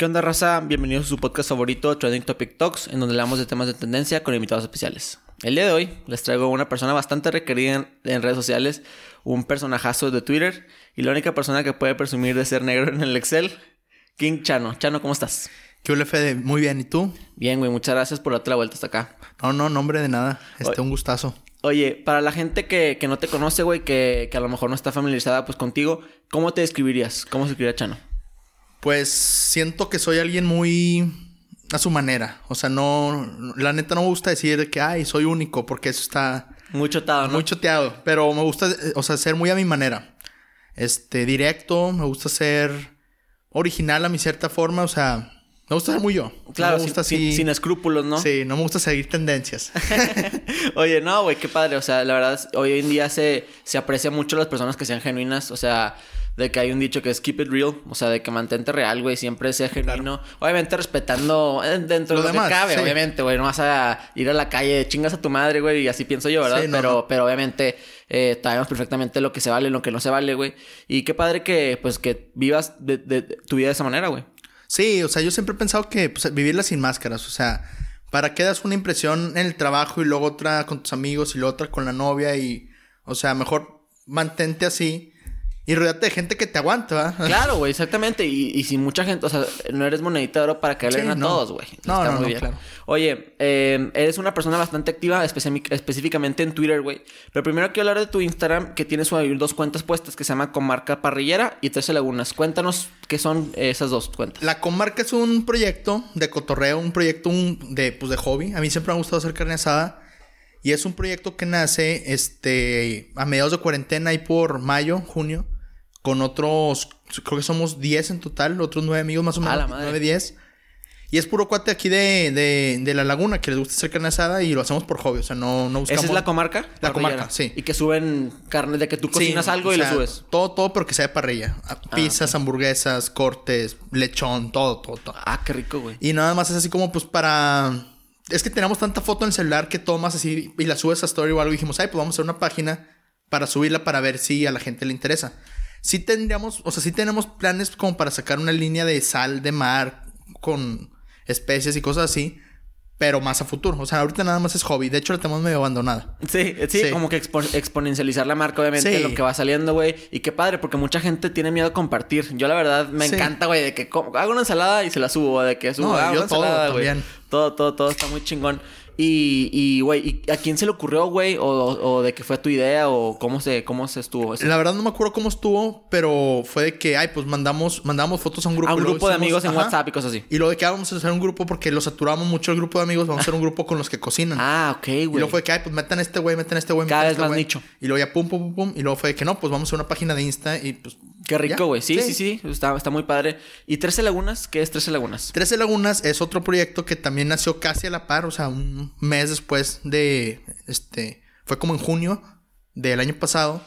¿Qué onda, raza? Bienvenidos a su podcast favorito, Trending Topic Talks, en donde hablamos de temas de tendencia con invitados especiales. El día de hoy les traigo a una persona bastante requerida en, en redes sociales, un personajazo de Twitter y la única persona que puede presumir de ser negro en el Excel, King Chano. Chano, ¿cómo estás? ¿Qué hola, Fede? Muy bien, ¿y tú? Bien, güey, muchas gracias por darte la vuelta hasta acá. No, no, nombre de nada. Este, un gustazo. Oye, para la gente que, que no te conoce, güey, que, que a lo mejor no está familiarizada pues contigo, ¿cómo te describirías? ¿Cómo se escribiría Chano? Pues siento que soy alguien muy a su manera. O sea, no, la neta no me gusta decir que, ay, soy único, porque eso está Muy chotado, ¿no? muy choteado. Pero me gusta, o sea, ser muy a mi manera. Este, directo, me gusta ser original a mi cierta forma, o sea, me gusta ser muy yo. Claro, no me gusta sin, sin- sin escrúpulos, ¿no? Sí, no me gusta seguir tendencias. Oye, no, güey, qué padre. O sea, la verdad, hoy en día se, se aprecia mucho las personas que sean genuinas. O sea, de que hay un dicho que es keep it real. O sea, de que mantente real, güey, siempre sea genuino. Obviamente respetando eh, dentro Lo de lo demás, que cabe, sí. obviamente, güey. No vas a ir a la calle, chingas a tu madre, güey, y así pienso yo, ¿verdad? Sí, no, pero, no. pero obviamente eh, sabemos perfectamente lo que se vale y lo que no se vale, güey. Y qué padre que, pues, que vivas de, de- de tu vida de esa manera, güey. Sí, o sea, yo siempre he pensado que pues, vivirla sin máscaras, o sea, ¿para qué das una impresión en el trabajo y luego otra con tus amigos y luego otra con la novia y, o sea, mejor mantente así y rodeate de gente que te aguanta, ¿va? Claro, güey, exactamente. Y, y si mucha gente, o sea, no eres monedita de oro para caerle Sí, bien a no. todos, güey. No, Está no, muy no, bien. claro. Oye, eh, eres una persona bastante activa, específicamente en Twitter, güey. Pero primero quiero hablar de tu Instagram, que tienes dos cuentas puestas que se llama Comarca Parrillera y Trece Lagunas. Cuéntanos qué son esas dos cuentas. La comarca es un proyecto de cotorreo, un proyecto un- de, pues, de hobby. A mí siempre me ha gustado hacer carne asada. Y es un proyecto que nace este, a mediados de cuarentena y por mayo, junio, con otros, creo que somos 10 en total, otros 9 amigos más o menos, la madre. 9, 10. Y es puro cuate aquí de, de, de la laguna que les gusta hacer carne asada y lo hacemos por hobby, o sea, no, no buscamos... ¿Esa es la comarca? La comarca, sí. Y que suben carne de que tú Sí, cocinas algo o y sea, lo subes. Todo, todo, pero que sea de parrilla. Pizzas, hamburguesas, cortes, lechón, todo, todo, todo. Ah, qué rico, güey. Y nada más es así como pues para... Es que tenemos tanta foto en el celular que tomas así y la subes a story o algo. Y dijimos, ay, pues vamos a hacer una página para subirla para ver si a la gente le interesa. Sí tendríamos, o sea, sí tenemos planes como para sacar una línea de sal de mar con especies y cosas así. Pero más a futuro. O sea, ahorita nada más es hobby. De hecho, la tenemos medio abandonada. Sí, sí, Sí. como que expo- exponencializar la marca, obviamente, Sí. lo que va saliendo, güey. Y qué padre, porque mucha gente tiene miedo a compartir. Yo, la verdad, me Sí. encanta, güey, de que hago una ensalada y se la subo, de que subo No, ah, yo una todo ensalada, güey. también. Todo, todo, todo está muy chingón. Y, y, güey, ¿y ¿a quién se le ocurrió, güey? O, o de que fue tu idea? ¿O cómo se, cómo se estuvo? La verdad no me acuerdo cómo estuvo, pero fue de que, ay, pues mandamos, mandamos fotos a un grupo. A un y grupo de amigos en ajá. WhatsApp y cosas así. Y luego de que ah, vamos a hacer un grupo porque lo saturamos mucho el grupo de amigos, vamos a hacer un grupo con los que cocinan. Ah, ok, y güey. luego fue de que, ay, pues metan a este güey, metan a este güey. Cada vez este más güey. nicho. Y luego ya pum, pum, pum, pum. Y luego fue de que no, pues vamos a una página de Insta y pues. Qué rico, güey. Sí, sí, sí, Está, está muy padre. ¿Y Trece Lagunas? ¿Qué es Trece Lagunas? 13 Lagunas es otro proyecto que también nació casi a la par, o sea, un mes después de. Este. Fue como en junio del año pasado.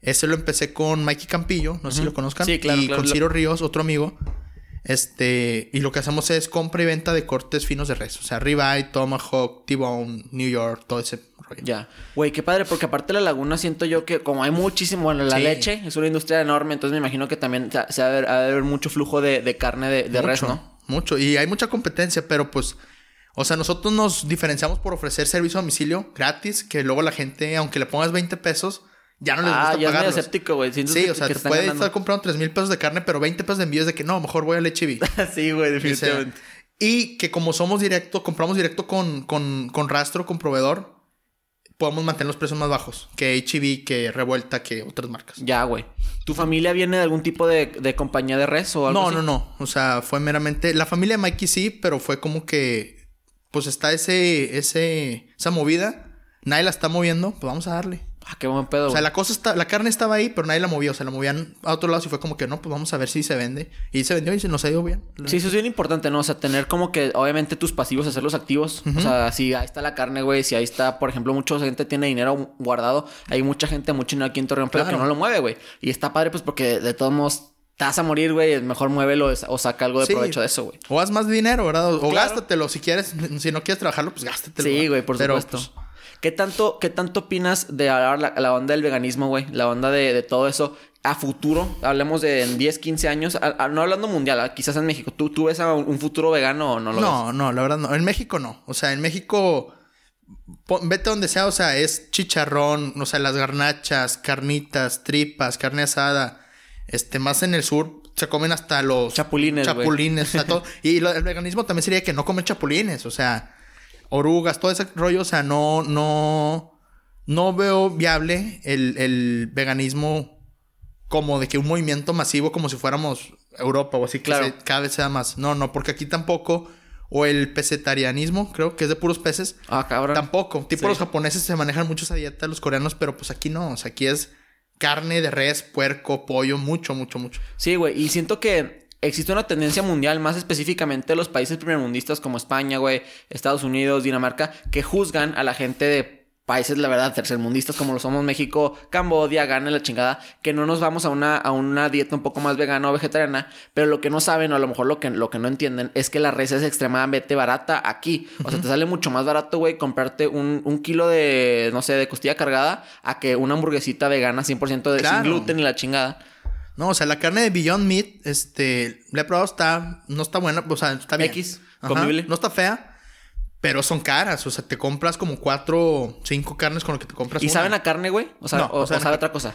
Ese lo empecé con Mikey Campillo, no sé si lo conozcan. Sí, claro, Y claro. con Ciro Ríos, otro amigo. Este. Y lo que hacemos es compra y venta de cortes finos de res. O sea, ribeye, tomahawk, T-bone, New York, todo ese Ya. Güey, qué padre, porque aparte de la laguna siento yo que como hay muchísimo, bueno, la Sí. leche es una industria enorme, entonces me imagino que también se se ha de haber, mucho flujo de, de carne de, de res, mucho, ¿no? Mucho. Y hay mucha competencia, pero pues. O sea, nosotros nos diferenciamos por ofrecer servicio a domicilio gratis, que luego la gente, aunque le pongas 20 pesos, ya no les Ah, gusta ya es escéptico, güey. Sí, que- o sea, que te puede ganando. estar comprando 3 mil pesos de carne, pero 20 pesos de envío es de que no, mejor voy al HB. sí, güey, O sea, definitivamente. y que como somos directo, compramos directo con, con, con rastro, con proveedor, podemos mantener los precios más bajos que HB, que Revuelta, que otras marcas. Ya, güey. ¿Tu familia viene de algún tipo de, de compañía de res o algo No, así? no, no. O sea, fue meramente. La familia de Mikey sí, pero fue como que. Pues está ese. ese esa movida. Nadie la está moviendo. Pues vamos a darle. Ah, qué buen pedo, O sea, la cosa está. La carne estaba ahí, pero nadie la movía. O sea, la movían a otro lado y fue como que no, pues vamos a ver si se vende. Y se vendió y se nos ha ido bien. Sí, eso es bien importante, ¿no? O sea, tener como que, obviamente, tus pasivos, hacerlos activos. O sea, si ahí está la carne, güey, si ahí está, por ejemplo, mucha gente tiene dinero guardado, hay mucha gente, mucho dinero aquí en Torreón, pero Claro. que no lo mueve, güey. Y está padre, pues, porque de todos modos te vas a morir, güey, mejor muévelo o saca algo de Sí. provecho de eso, güey. O haz más dinero, ¿verdad? O, Claro. gástatelo si quieres. Si no quieres trabajarlo, pues gástatelo. Sí, güey, por Pero, supuesto. pues, ¿Qué tanto, ¿Qué tanto opinas de la, la onda del veganismo, güey? La onda de, de todo eso. a futuro, hablemos de en 10, 15 años, no hablando mundial, quizás en México, ¿tú, ¿tú ves a un futuro vegano o no lo No, no, la verdad no. En México no. O sea, en México, vete donde sea, o sea, es chicharrón, o sea, las garnachas, carnitas, tripas, carne asada. Este, más en el sur se comen hasta los chapulines, chapulines, todo. Y el veganismo también sería que no comen chapulines, o sea, orugas, todo ese rollo, o sea, no, no, no veo viable el, el veganismo como de que un movimiento masivo como si fuéramos Europa o así que claro. cada vez sea más. No, no, porque aquí tampoco. O el pesetarianismo, creo que es de puros peces. Ah, cabrón. Tampoco. Tipo los japoneses se manejan mucho esa dieta, los coreanos, pero pues aquí no. O sea, aquí es carne de res, puerco, pollo, mucho, mucho, mucho. Sí, güey. Y siento que existe una tendencia mundial, más específicamente los países primermundistas como España, güey, Estados Unidos, Dinamarca, que juzgan a la gente de países, la verdad, tercermundistas como lo somos México, Cambodia, Ghana, la chingada, que no nos vamos a una, a una dieta un poco más vegana o vegetariana, pero lo que no saben o a lo mejor lo que, lo que no entienden es que la res es extremadamente barata aquí. O sea, te sale mucho más barato, güey, comprarte un, un, kilo de, no sé, de costilla cargada a que una hamburguesita vegana 100% de sin gluten y la chingada. No, o sea, la carne de Beyond Meat, este, la he probado, está, no está buena, o sea, está bien. X, comible. No está fea. Pero son caras, o sea, te compras como cuatro, cinco carnes con lo que te compras. ¿Y saben a carne, güey? O sea, o, sabe otra cosa.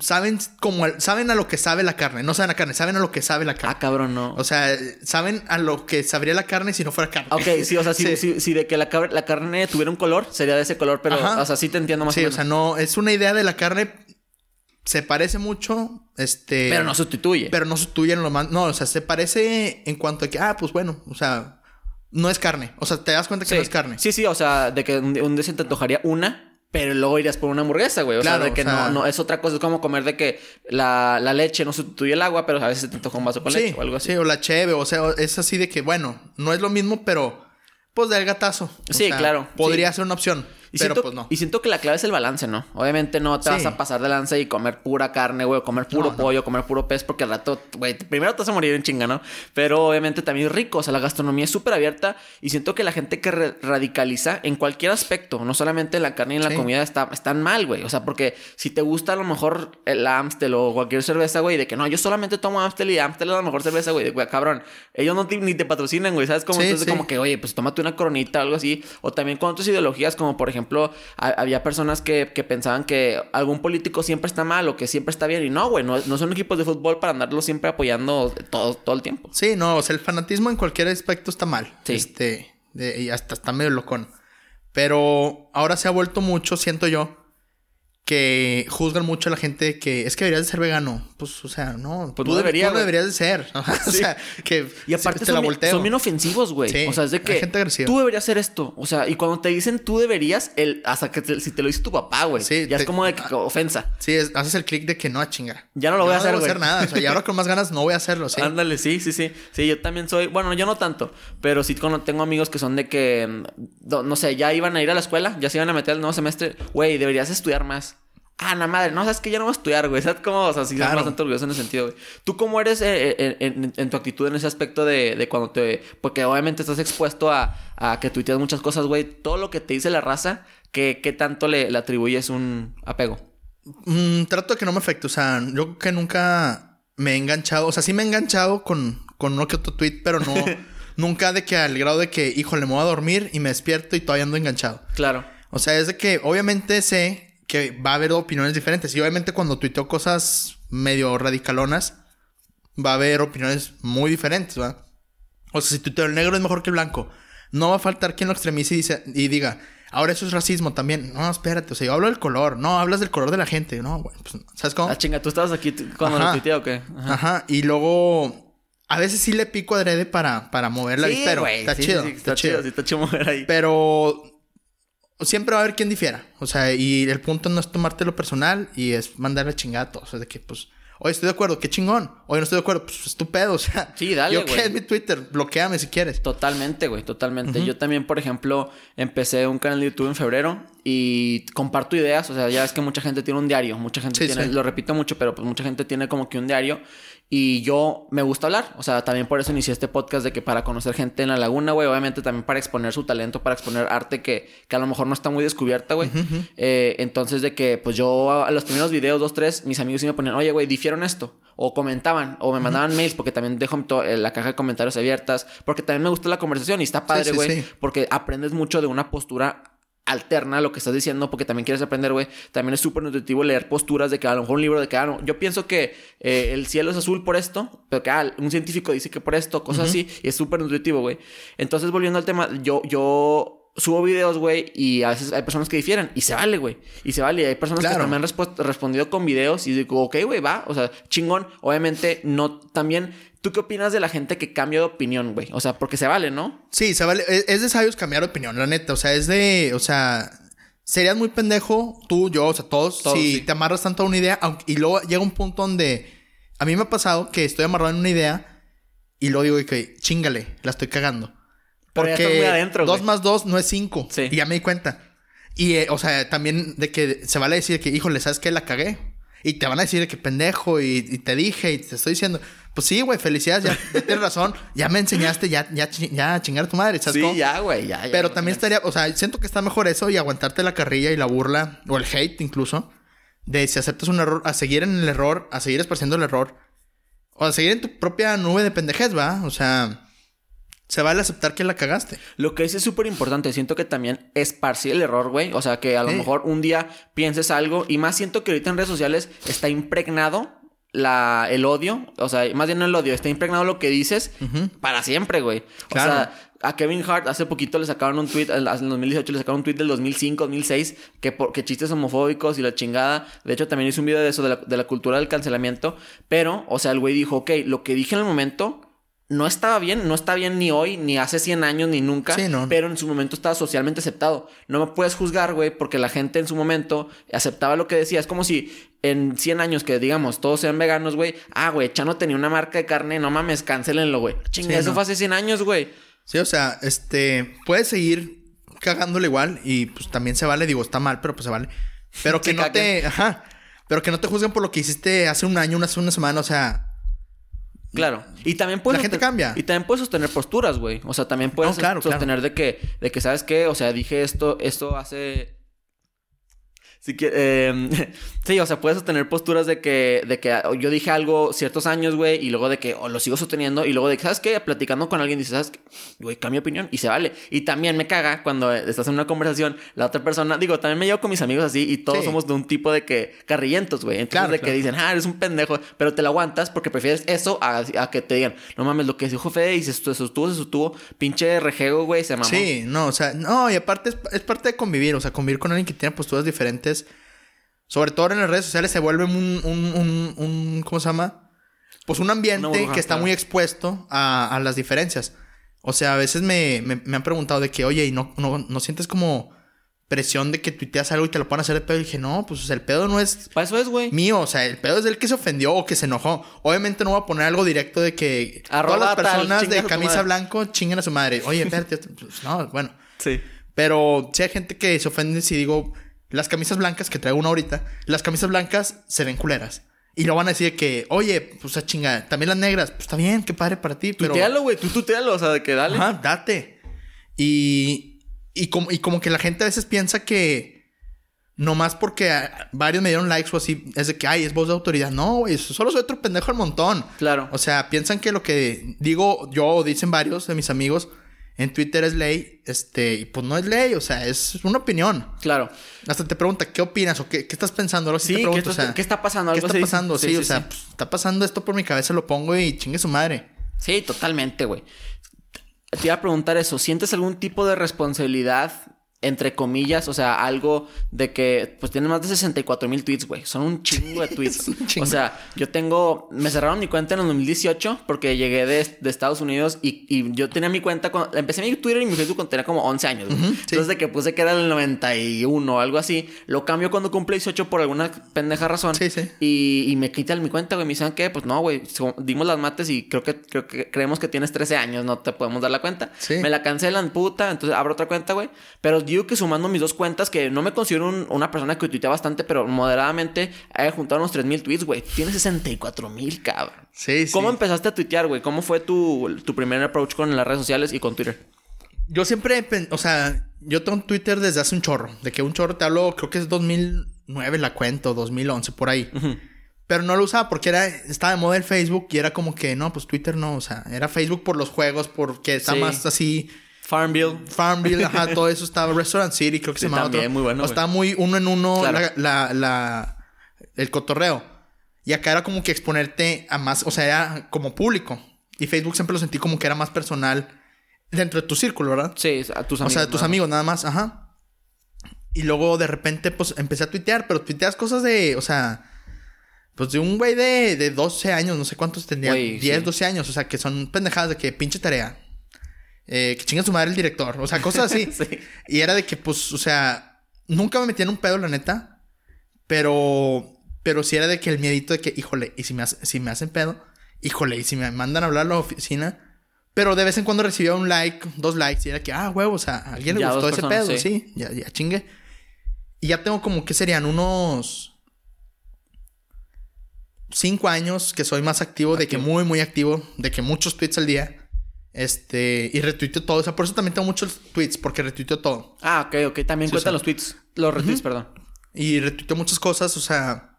Saben como saben a lo que sabe la carne, no saben a carne, saben a lo que sabe la carne. Ah, cabrón, no. O sea, saben a lo que sabría la carne si no fuera carne. Ok, sí, o sea, si, de que la, la, carne tuviera un color, sería de ese color, pero, o sea, sí te entiendo más o menos. Sí, o sea, no, es una idea de la carne, se parece mucho, este... Pero no sustituye. Pero no sustituye en lo más... No, o sea, se parece en cuanto a que, ah, pues bueno, o sea no es carne. O sea, te das cuenta que no es carne. Sí, sí, o sea, de que un, día se te antojaría una, pero luego irías por una hamburguesa, güey. O sea, de que no, no, es otra cosa. Es como comer de que la, leche no sustituye el agua, pero a veces te antoja un vaso con leche o algo así. Sí, o la cheve, o sea, es así de que, bueno, no es lo mismo, pero pues del gatazo. sí, claro. Podría ser una opción. Y pero siento, pues no. Y siento que la clave es el balance, ¿no? Obviamente no te vas a pasar de lanza y comer pura carne, güey, o comer puro pollo, comer puro pez, porque al rato, güey, primero te vas a morir en chinga, ¿no? Pero obviamente también es rico, o sea, la gastronomía es súper abierta y siento que la gente que radicaliza en cualquier aspecto, no solamente en la carne y en la comida, está, están mal, güey. O sea, porque si te gusta a lo mejor el Amstel o cualquier cerveza, güey, de que no, yo solamente tomo Amstel y Amstel es la mejor cerveza, güey, güey, cabrón. Ellos no ni te patrocinan, güey, ¿sabes? Como entonces, como que, oye, pues tómate una coronita o algo así. O también con otras ideologías, como por ejemplo, había personas que, pensaban que algún político siempre está mal o que siempre está bien. Y no, güey, no, son equipos de fútbol para andarlo siempre apoyando todo, todo el tiempo. Sí, no, o sea, el fanatismo en cualquier aspecto está mal. Sí. Este, y hasta está medio locón. Pero ahora se ha vuelto mucho, siento yo, que juzgan mucho a la gente que es que deberías de ser vegano. Pues, o sea, no. Pues tú, deberías, deberías de ser. o sea, que y aparte te la volteo. son bien ofensivos, güey. o sea, es de que gente tú deberías hacer esto. O sea, y cuando te dicen tú deberías, el, hasta que si te lo dice tu papá, güey. Sí, ya es como de que, ofensa. Sí, haces el clic de que no, chinga. Ya no lo voy a hacer, No voy a hacer nada. O sea, y ahora con más ganas no voy a hacerlo, sí. Ándale, sí, sí, sí. Sí, yo también soy. Bueno, yo no tanto. Pero sí tengo amigos que son de que. No sé, ya iban a ir a la escuela, ya se iban a meter el nuevo semestre. Güey, deberías estudiar más. Ah, la madre, no, sabes que ya no voy a estudiar, güey. ¿Sabes cómo? O sea, sí, claro. bastante orgulloso en ese sentido, güey. ¿Tú cómo eres eh, eh, en, tu actitud en ese aspecto de, cuando te. Porque obviamente estás expuesto a, a que tuiteas muchas cosas, güey. Todo lo que te dice la raza, ¿qué, qué tanto le, atribuyes un apego? Mm, trato de que no me afecte. O sea, yo creo que nunca me he enganchado. O sea, sí me he enganchado con, con uno que otro tweet, pero no. nunca de que al grado de que, híjole, me voy a dormir y me despierto y todavía ando enganchado. Claro. O sea, es de que obviamente sé que va a haber opiniones diferentes. Y obviamente cuando tuiteo cosas medio radicalonas, va a haber opiniones muy diferentes, ¿va? O sea, si tuiteo el negro es mejor que el blanco, no va a faltar quien lo extremice y, dice, y diga, ahora eso es racismo también. No, espérate, o sea, yo hablo del color, no, hablas del color de la gente. No, bueno, pues, ¿sabes cómo? Ah, chinga, ¿tú estabas aquí cuando lo tuiteé o qué? Ajá. y luego... A veces sí le pico adrede para, para moverla, sí, pero está, chido, está, chido. Sí, está chido mover ahí. Pero siempre va a haber quien difiera. O sea, y el punto no es tomártelo personal y es mandarle chingato. O sea, de que, pues, oye, estoy de acuerdo, qué chingón. Oye, no estoy de acuerdo, pues estupendo. O sea, sí, dale, yo qué es mi Twitter, bloqueame si quieres. Totalmente, güey, totalmente. Yo también, por ejemplo, empecé un canal de YouTube en febrero y comparto ideas. O sea, ya es que mucha gente tiene un diario. Mucha gente tiene, lo repito mucho, pero pues mucha gente tiene como que un diario. Y yo me gusta hablar. O sea, también por eso inicié este podcast de que para conocer gente en la laguna, güey. Obviamente también para exponer su talento, para exponer arte que, que a lo mejor no está muy descubierta, güey. Eh, entonces, de que pues yo a los primeros videos, dos, tres, mis amigos sí me ponían, oye, güey, difieron esto. O comentaban, o me mandaban mails, porque también dejo eh, la caja de comentarios abiertas. Porque también me gusta la conversación y está padre, güey. Porque aprendes mucho de una postura alterna lo que estás diciendo porque también quieres aprender, güey. También es súper nutritivo leer posturas de que a lo mejor un libro de que, ah, yo pienso que eh, el cielo es azul por esto, pero que ah, un científico dice que por esto, cosas así, y es súper nutritivo, güey. Entonces, volviendo al tema, yo, yo subo videos, güey, y a veces hay personas que difieren, y se vale, güey. Y se vale, y hay personas que me han respondido con videos y digo, ok, güey, va, o sea, chingón. Obviamente, no, también ¿Tú qué opinas de la gente que cambia de opinión, güey? O sea, porque se vale, ¿no? Sí, se vale. Es, de sabios cambiar de opinión, la neta. O sea, es de. O sea, serías muy pendejo, tú, yo, o sea, todos, si te amarras tanto a una idea. y luego llega un punto donde. A mí me ha pasado que estoy amarrado en una idea y luego digo que chingale, la estoy cagando. Porque muy adentro, dos más dos no es cinco. Sí. Y ya me di cuenta. Y, eh, o sea, también de que se vale decir que, híjole, ¿sabes qué? La cagué. Y te van a decir que pendejo y, te dije y te estoy diciendo. Pues sí, güey, felicidades, ya, tienes razón. Ya me enseñaste, ya, ya, ya chingar a tu madre, ¿sabes? Sí, ya, güey, ya, Pero también estaría, o sea, siento que está mejor eso y aguantarte la carrilla y la burla, o el hate incluso, de si aceptas un error, a seguir en el error, a seguir esparciendo el error, o a seguir en tu propia nube de pendejez, ¿va? O sea, se vale aceptar que la cagaste. Lo que es es súper importante. Siento que también esparcir el error, güey. O sea, que a lo mejor un día pienses algo. Y más siento que ahorita en redes sociales está impregnado la, el odio. O sea, más bien no el odio. Está impregnado lo que dices para siempre, güey. O sea, a Kevin Hart hace poquito le sacaron un tweet, en 2018 le sacaron un tweet del 2005, 2006, que, por, que chistes homofóbicos y la chingada. De hecho, también hizo un video de eso, de la, de la cultura del cancelamiento. Pero, o sea, el güey dijo, ok, lo que dije en el momento no estaba bien, no está bien ni hoy, ni hace 100 años, ni nunca, pero en su momento estaba socialmente aceptado. No me puedes juzgar, güey, porque la gente en su momento aceptaba lo que decía. Es como si en 100 años que, digamos, todos sean veganos, güey, ah, güey, Chano tenía una marca de carne, no mames, cancelenlo, güey. Chinga, eso fue hace 100 años, güey. Sí, o sea, este, puedes seguir cagándole igual y pues también se vale, digo, está mal, pero pues se vale. Pero que no te, ajá, pero que no te juzguen por lo que hiciste hace un año, una, una semana, o sea, Claro. Y también puedes... La gente cambia. Y también puedes sostener posturas, güey. O sea, también puedes sostener de que... De que, ¿sabes qué? O sea, dije esto... Esto hace Sí, que, eh, sí, o sea, puedes sostener posturas de que, de que yo dije algo ciertos años, güey, y luego de que o lo sigo sosteniendo, y luego de que, ¿sabes qué? Platicando con alguien, dices, ¿sabes qué? Güey, cambia opinión, y se vale. Y también me caga cuando estás en una conversación, la otra persona, digo, también me llevo con mis amigos así, y todos somos de un tipo de que carrillentos, güey. Entonces, de que dicen, ah, eres un pendejo, pero te lo aguantas porque prefieres eso a, que te digan, no mames, lo que dijo Fede, y se sostuvo, se sostuvo, pinche rejego, güey, se mamó. Sí, no, o sea, no, y aparte es, es parte de convivir, o sea, convivir con alguien que tiene posturas diferentes sobre todo en las redes sociales, se vuelve un, un, un, ¿cómo se llama? Pues un ambiente que está muy expuesto a, las diferencias. O sea, a veces me, han preguntado de que, oye, ¿y no, no, sientes como presión de que tuiteas algo y te lo puedan hacer de pedo? Y dije, no, pues el pedo no es... Para eso es, güey. Mío, o sea, el pedo es del que se ofendió o que se enojó. Obviamente no voy a poner algo directo de que todas las personas de camisa blanco chinguen a su madre. Oye, espérate, pues, no, bueno. Sí. Pero si hay gente que se ofende si digo, las camisas blancas que traigo una ahorita, las camisas blancas se ven culeras. Y lo van a decir que, oye, pues a chinga, también las negras, pues está bien, qué padre para ti, pero. Tutealo, güey, tú tutealo, o sea, que dale. Ajá, date. Y, y, como, y como que la gente a veces piensa que nomás porque varios me dieron likes o así, es de que, ay, es voz de autoridad. No, güey, solo soy otro pendejo al montón. Claro. O sea, piensan que lo que digo yo o dicen varios de mis amigos en Twitter es ley, este, y pues no es ley, o sea, es una opinión. Claro. Hasta te pregunta, ¿qué opinas? o qué, qué estás pensando? sí, ¿qué, está pasando? ¿Qué está pasando? Sí, o sea, pues, está pasando esto por mi cabeza, lo pongo y chingue su madre. Sí, totalmente, güey. Te iba a preguntar eso, ¿sientes algún tipo de responsabilidad entre comillas, o sea, algo de que pues tienen más de 64 mil tweets, güey. Son un chingo de tweets. O sea, yo tengo, me cerraron mi cuenta en el 2018 porque llegué de, de Estados Unidos y, y, yo tenía mi cuenta, cuando, empecé mi Twitter y mi Facebook cuando tenía como 11 años. Entonces de que puse que era el 91 o algo así, lo cambio cuando cumple 18 por alguna pendeja razón. Sí, sí. Y, y me quitan mi cuenta, güey. Me dicen que, pues no, güey, dimos las mates y creo que, creo que creemos que tienes 13 años, no te podemos dar la cuenta. Me la cancelan, puta, entonces abro otra cuenta, güey. Pero digo que sumando mis dos cuentas, que no me considero un- una persona que tuitea bastante, pero moderadamente he juntado unos 3000 tweets, güey. Tienes 64000, cabrón. Sí, sí. ¿Cómo empezaste a tuitear, güey? ¿Cómo fue tu, tu primer approach con las redes sociales y con Twitter? Yo siempre, o sea, yo tengo Twitter desde hace un chorro. De que un chorro te hablo, creo que es 2009 la cuento, 2011, por ahí. Pero no lo usaba porque era, estaba de moda el Facebook y era como que, no, pues Twitter no, o sea, era Facebook por los juegos, porque está Sí. más así, Farmville. Farmville, ajá, todo eso estaba, Restaurant City, creo que Sí, se llamaba también, otro. muy bueno, O estaba muy uno en uno Claro. la, la, la- el cotorreo. Y acá era como que exponerte a más, o sea, era como público. Y Facebook siempre lo sentí como que era más personal dentro de tu círculo, ¿verdad? Sí, a tus O amigos. sea, tus nada amigos nada más, ajá. Y luego de repente, pues empecé a tuitear, pero tuiteas cosas de, o sea, pues de un güey de, de 12 años, no sé cuántos tendría, Güey, 10, sí. 12 años, o sea, que son pendejadas de que pinche tarea, eh, que chinga su madre el director, o sea, cosas así. Sí. Y era de que, pues, o sea, nunca me metía en un pedo, la neta, pero, pero sí era de que el miedito de que, híjole, y si me, hace- si me hacen pedo, híjole, y si me mandan a hablar a la oficina. Pero de vez en cuando recibía un like, dos likes, y era que, ah, huevo, o sea, a alguien le Ya gustó ese personas, pedo, sí. sí, ya, ya chingue. Y ya tengo como que serían unos cinco años que soy más activo, de que muy, muy activo, de que muchos tweets al día. Este, y retuiteo todo. O sea, por eso también tengo muchos tweets, porque retuiteo todo. Ah, ok, ok. También Sí, cuentan los tweets. Los retweets, perdón. Y retuiteo muchas cosas, o sea.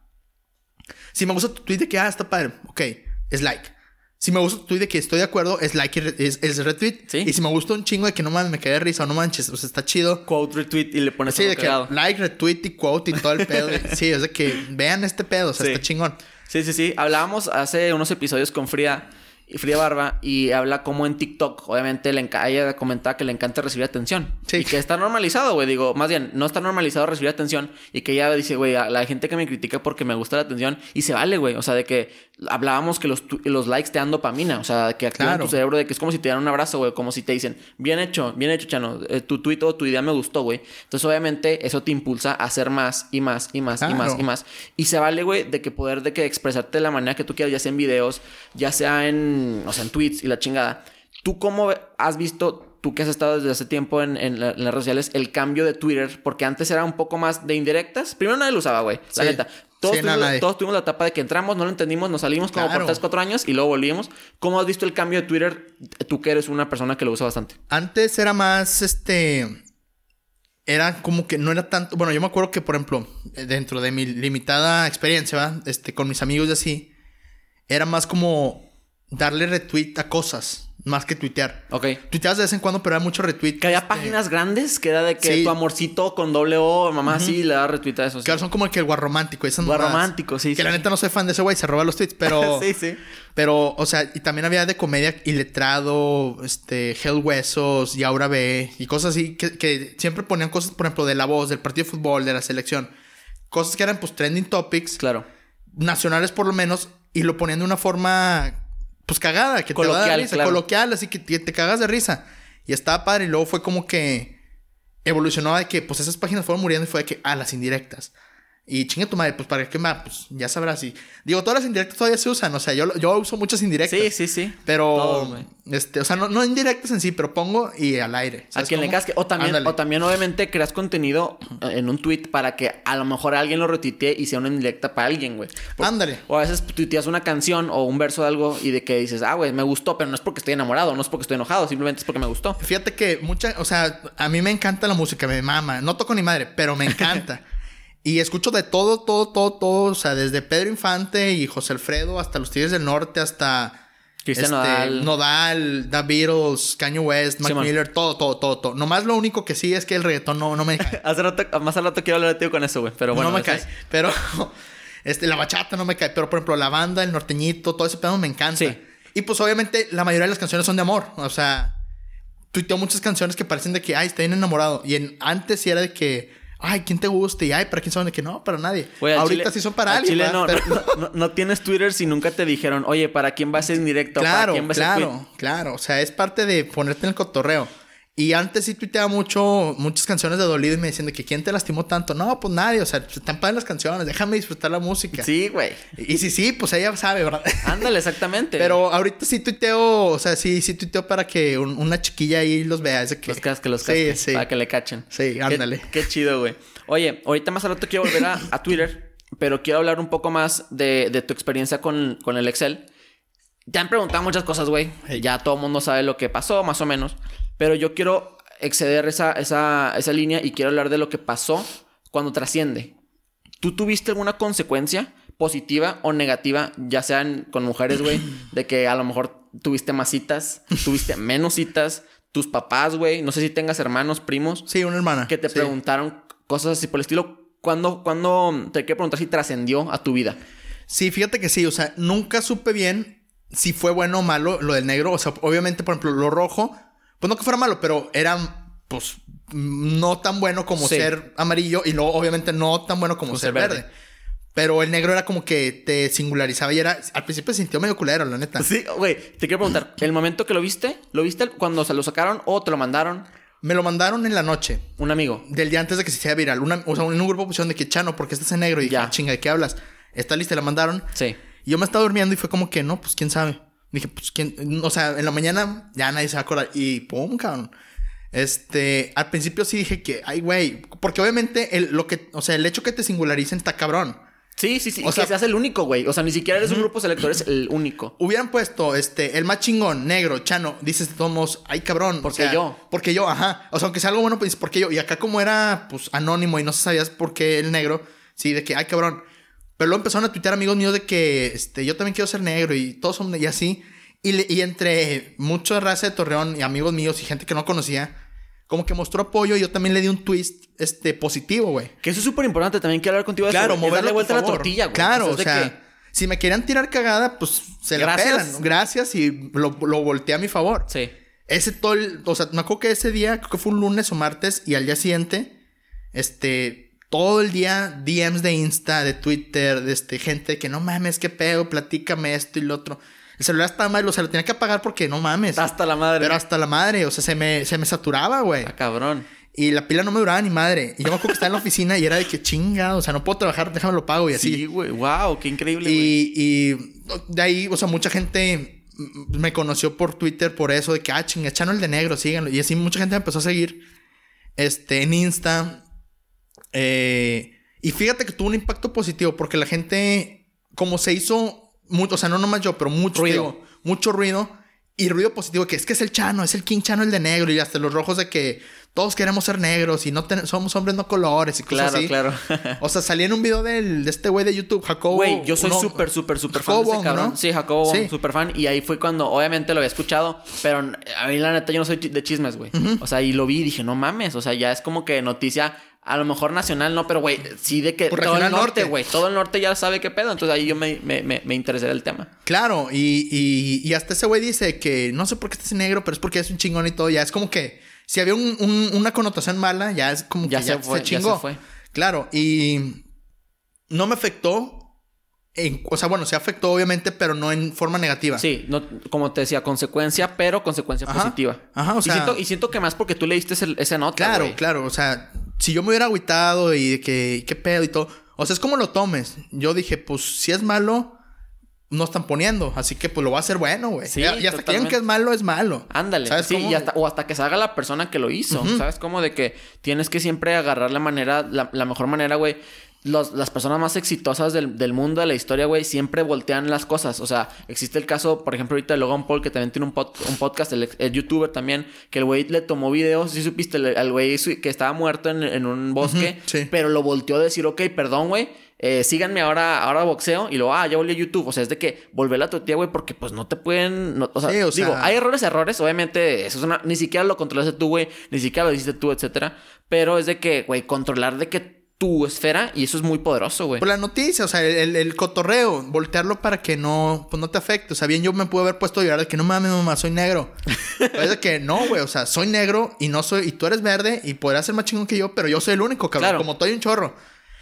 Si me gusta tu tweet de que, ah, está padre, ok, es like. Si me gusta tu tweet de que estoy de acuerdo, es like y re- es, es retweet. Sí. Y si me gusta un chingo de que no mames, me quedé de risa o no manches, o sea, está chido. Quote, retweet y le pones Sí, de que like, retweet y quote y todo el pedo. sí, es de que vean este pedo, o sea, Sí. está chingón. Sí, sí, sí. Hablábamos hace unos episodios con Frida y Frida Barba y habla como en TikTok, obviamente le ella comentaba que le encanta recibir atención. Sí. Y que está normalizado, güey. Digo, más bien, no está normalizado recibir atención y que ella dice, güey, a la gente que me critica porque me gusta la atención y se vale, güey. O sea, de que hablábamos que los, los likes te dan dopamina, o sea, que activan Claro. tu cerebro de que es como si te dieran un abrazo, güey, como si te dicen, bien hecho, bien hecho, Chano, eh, tu tweet o tu idea me gustó, güey. Entonces, obviamente, eso te impulsa a hacer más y más y más y más y más. Y se vale, güey, de que poder de que expresarte de la manera que tú quieras, ya sea en videos, ya sea en, o sea, en tweets y la chingada. ¿Tú cómo has visto, tú que has estado desde hace tiempo en, en la- en las redes sociales, el cambio de Twitter? Porque antes era un poco más de indirectas. Primero nadie lo usaba, güey. La Sí. neta. Todos, Sí, tuvimos, todos tuvimos la etapa de que entramos, no lo entendimos, nos salimos como por Claro. 3, 4 años y luego volvimos. ¿Cómo has visto el cambio de Twitter? Tú que eres una persona que lo usa bastante. Antes era más, este... Era como que no era tanto... Bueno, yo me acuerdo que, por ejemplo, dentro de mi limitada experiencia, ¿va? Este, con mis amigos y así, era más como darle retweet a cosas, más que tuitear. Ok. Tuiteabas de vez en cuando, pero era mucho retweet. Que había este, páginas grandes que era de que Sí. tu amorcito con doble O, mamá, sí, le da retweet a eso. sí. Que ahora son como el que el guarromántico. Esas Guau, mamadas. romántico, sí. Que sí. la neta no soy fan de ese güey, se roba los tweets, pero... sí, sí. Pero, o sea, y también había de comedia iletrado, este, Hell Huesos y Aura B y cosas así que, que siempre ponían cosas, por ejemplo, de la voz, del partido de fútbol, de la selección. Cosas que eran, pues, trending topics, Claro. nacionales por lo menos, y lo ponían de una forma, pues, cagada, que te va a dar risa, claro. coloquial, así que te, te cagas de risa. Y estaba padre, y luego fue como que evolucionaba de que, pues, esas páginas fueron muriendo y fue de que, ah, las indirectas. Y chinga tu madre, pues para qué más, pues ya sabrás. Y digo, todas las indirectas todavía se usan. O sea, yo, yo uso muchas indirectas. Sí, sí, sí. Pero, este, o sea, no, no indirectas en sí, pero pongo y al aire. A ¿sabes quien le casque. O también, Ándale. o también, obviamente, creas contenido en un tweet para que a lo mejor alguien lo retuitee y sea una indirecta para alguien, güey. Por- Ándale. O a veces tuiteas una canción o un verso de algo y de que dices, ah, güey, me gustó, pero no es porque estoy enamorado, no es porque estoy enojado, simplemente es porque me gustó. Fíjate que mucha, o sea, a mí me encanta la música, me mama. No toco ni madre, pero me encanta. y escucho de todo, todo, todo, todo. O sea, desde Pedro Infante y José Alfredo hasta los Tigres del Norte, hasta Cristian este, Nodal. Nodal, The Beatles, Kanye West, Mac. Miller, todo, todo, todo, todo. Nomás lo único que sí es que el reggaetón no, no me cae. Hace rato, más al rato quiero hablar de ti con eso, güey. Pero bueno, no me cae. es- Pero este, la bachata no me cae. Pero por ejemplo, la banda, el norteñito, todo ese pedo me encanta. Sí. Y pues obviamente la mayoría de las canciones son de amor. O sea, tuiteo muchas canciones que parecen de que, ay, estoy enamorado. Y en, antes sí era de que, ay, ¿quién te gusta? Y ay, ¿para quién son? De que no, para nadie. Ahorita chile- sí son para al alguien. chile no, Pero- no, no- no tienes Twitter si nunca te dijeron, oye, ¿para quién va a ser indirecto? ¿Para Claro, quién va a ser tweet?" claro, claro. O sea, es parte de ponerte en el cotorreo. Y antes sí tuiteaba mucho, muchas canciones de dolido y me decían de que quién te lastimó tanto. No, pues nadie, o sea, están padres las canciones, déjame disfrutar la música. Sí, güey. Y sí, sí, pues ella sabe, ¿verdad? Ándale, exactamente. Pero ahorita sí tuiteo, o sea, sí, sí tuiteo para que un- una chiquilla ahí los vea. Es de que... Los casques, los Sí, sí. Para que le cachen. Sí, ándale. Qué, chido, güey. Oye, ahorita más al rato quiero volver a, a Twitter, pero quiero hablar un poco más de, de tu experiencia con, con el Excel. Te han preguntado muchas cosas, güey. Ya todo el mundo sabe lo que pasó, más o menos. Pero yo quiero exceder esa, esa, esa línea y quiero hablar de lo que pasó cuando trasciende. ¿Tú tuviste alguna consecuencia positiva o negativa, ya sean con mujeres, güey, de que a lo mejor tuviste más citas, tuviste menos citas, tus papás, güey, no sé si tengas hermanos, primos, Sí, una hermana. que te Sí. preguntaron cosas así por el estilo? ¿Cuándo, cuándo te quiero preguntar si trascendió a tu vida? Sí, fíjate que sí, o sea, nunca supe bien si fue bueno o malo lo del negro. O sea, obviamente, por ejemplo, lo rojo, pues no que fuera malo, pero era, pues, no tan bueno como Sí. ser amarillo y luego, obviamente, no tan bueno como Como ser ser verde. verde. Pero el negro era como que te singularizaba y era, al principio se sintió medio culero, la neta. Sí, güey, te quiero preguntar, ¿el momento que lo viste? ¿Lo viste cuando se lo sacaron o te lo mandaron Me lo mandaron en la noche. un amigo? Del día antes de que se hiciera viral. Una, o sea, en un grupo pusieron de que Chano, porque estás en negro? Y Ya. "Ah, chinga, ¿de qué hablas? Está lista, la mandaron. Sí. Y yo me estaba durmiendo y fue como que, no, pues quién sabe. Dije, pues quién. O sea, en la mañana ya nadie se va a acordar. Y pum, cabrón. Este, al principio sí dije que, ay, güey. Porque obviamente el, lo que, o sea, el hecho que te singularicen está cabrón. Sí, sí, sí. O sea, que seas el único, güey. O sea, ni siquiera eres un grupo selector, eres el único. Hubieran puesto, este, el más chingón, negro, chano. Dices de todos modos, ay, cabrón. ¿Por o qué sea, yo? Porque yo, ajá. O sea, aunque sea algo bueno, pues dices, ¿por qué yo? Y acá como era, pues, anónimo y no sabías por qué el negro. Sí, de que, ay, cabrón. Pero luego empezaron a tuitear amigos míos de que, este, yo también quiero ser negro y todos son, y así. Y, y entre mucha raza de Torreón y amigos míos y gente que no conocía, como que mostró apoyo y yo también le di un twist, este, positivo, güey. Que eso es súper importante. También quiero hablar contigo de Claro, eso. a tu vuelta a la tortilla, güey. Claro, O o sea, que- si me querían tirar cagada, pues se la pelan. Gracias y lo, lo volteé a mi favor. Sí. Ese todo el, o sea, me acuerdo que ese día, creo que fue un lunes o martes, y al día siguiente, este, todo el día DMs de Insta, de Twitter, de este, gente que no mames, qué pedo, platícame esto y lo otro. El celular estaba mal, o sea, lo tenía que apagar porque no mames. Hasta la madre. Pero hasta la madre, o sea, se me, se me saturaba, güey. Ah, cabrón. Y la pila no me duraba ni madre. Y yo me acuerdo que estaba en la oficina y era de que chinga, o sea, no puedo trabajar, déjame lo pago y así. Sí, güey. Wow, qué increíble. Y, y de ahí, o sea, mucha gente me conoció por Twitter por eso, de que, ah, chinga, el de negro, síganlo. Y así mucha gente me empezó a seguir este, en Insta. Eh, y fíjate que tuvo un impacto positivo porque la gente, como se hizo mucho, o sea, no nomás yo, pero mucho Ruido. digo, mucho ruido. Y ruido positivo, que es que es el Chano, es el King Chano el de negro. Y hasta los rojos de que todos queremos ser negros y no somos hombres no colores y cosas Claro, así. claro. O sea, salía en un video del, de este güey de YouTube, Jacobo. Güey, yo soy súper, súper, súper fan de ese cabrón. ¿no? Sí, Jacobo, Sí. súper fan. Y ahí fue cuando, obviamente, lo había escuchado. Pero a mí, la neta, yo no soy de chismes, güey. O sea, y lo vi y dije, no mames. O sea, ya es como que noticia, a lo mejor nacional, no, pero güey, sí de que todo el norte, güey. Todo el norte ya sabe qué pedo. Entonces ahí yo me, me, me, me interesé del tema. Claro, y, y, y hasta ese güey dice que no sé por qué estás en negro, pero es porque es un chingón y todo. Ya es como que si había un- un- una connotación mala, ya es como Ya que se ya fue, se ya chingó. se fue. Claro, y no me afectó. En, o sea, bueno, se afectó obviamente, pero no en forma negativa. Sí, no, como te decía, consecuencia, pero consecuencia Ajá. positiva. Ajá, o sea- Y siento, y siento que más porque tú le diste ese, ese nota, Claro, claro. O sea, si yo me hubiera agüitado y de que qué pedo y todo. O sea, es como lo tomes. Yo dije, pues si es malo, no están poniendo. Así que pues lo va a hacer bueno, güey. Sí, y hasta que digan que es malo, es malo. Ándale. ¿Sabes sí, cómo? y hasta, o hasta que salga la persona que lo hizo. ¿Sabes? Como de que tienes que siempre agarrar la manera, la, la mejor manera, güey. Los- las personas más exitosas del, del mundo, de la historia, güey, siempre voltean las cosas. O sea, existe el caso, por ejemplo, ahorita de Logan Paul, que también tiene un, pod- un podcast, el, el youtuber también, que el güey le tomó videos, si supiste, el- al güey que estaba muerto en, en un bosque, sí. pero lo volteó a decir, ok, perdón, güey. eh, síganme ahora, ahora boxeo y luego, ah, ya volví a YouTube. O sea, es de que volver a tu tía, güey, porque pues no te pueden. no- o sea, Sí, o digo, sea- hay errores, errores, obviamente, eso es una, ni siquiera lo controlaste tú, güey, ni siquiera lo hiciste tú, etcétera. Pero es de que, güey, controlar de que tu esfera, y eso es muy poderoso, güey. Por la noticia, o sea, el, el cotorreo, voltearlo para que no, pues no te afecte. O sea, bien yo me pude haber puesto a llorar de que no mames, mamá, soy negro. Es de que no, güey, o sea, soy negro y no soy, y tú eres verde y podrás ser más chingón que yo, pero yo soy el único, cabrón. Claro. Como estoy un chorro.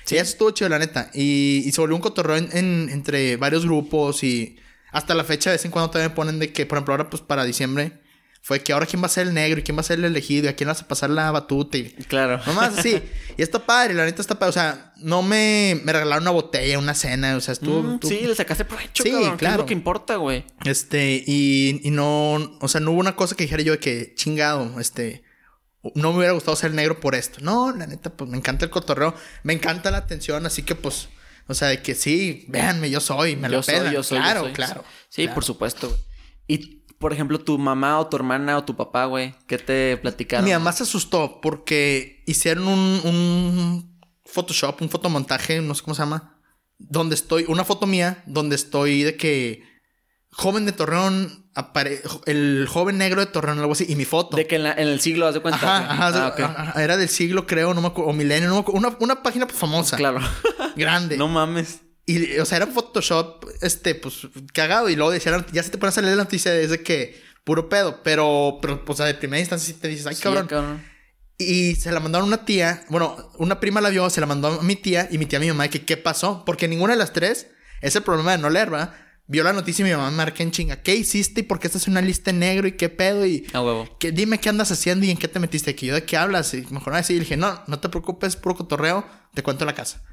Sí. Y eso estuvo chido, la neta. Y, y se volvió un cotorreo en- en- entre varios grupos y hasta la fecha de vez en cuando también ponen de que, por ejemplo, ahora pues para diciembre fue que ahora quién va a ser el negro y quién va a ser el elegido y a quién vas a pasar la batuta y... Claro. Nomás así. y está padre, la neta está padre. O sea, no me, me regalaron una botella, una cena, o sea, estuvo... Mm, estuvo- sí, le sacaste provecho, Sí, cabrón, que Es claro. lo que importa, güey. Este, y, y no, o sea, no hubo una cosa que dijera yo de que chingado, este, no me hubiera gustado ser negro por esto. No, la neta, pues me encanta el cotorreo, me encanta la atención, así que pues, o sea, de que sí, véanme, yo soy, me yo la soy, pelan. yo soy, yo claro, soy. claro. Sí, claro. por supuesto, güey. Y, por ejemplo, tu mamá o tu hermana o tu papá, güey, ¿qué te platicaron? Mi mamá se asustó porque hicieron un, un Photoshop, un fotomontaje, no sé cómo se llama, donde estoy, una foto mía, donde estoy de que joven de Torreón, apare- el joven negro de Torreón, algo así, y mi foto. De que en, la- en el siglo, haz de cuenta. Ajá, Ah, ajá, era del siglo, creo, no me acuerdo, o milenio, no me acuerdo, una, una página famosa, Claro. grande. no mames. Y, o sea, era un Photoshop, este, pues, cagado. Y luego decían, ya se te puede salir la noticia de ese que puro pedo. Pero, pero, pues, o sea, de primera instancia sí te dices, ay, Sí, cabrón. cabrón. Y se la mandaron a una tía, bueno, una prima la vio, se la mandó a mi tía y mi tía a mi mamá, que qué pasó, porque ninguna de las tres, es el problema de no leer, ¿verdad? Vio la noticia y mi mamá me marca en chinga, ¿qué hiciste y por qué estás en una lista en negro y qué pedo? Y A huevo. que dime qué andas haciendo y en qué te metiste aquí, yo de qué hablas y mejor así, y dije, no, no te preocupes, puro cotorreo, te cuento la casa.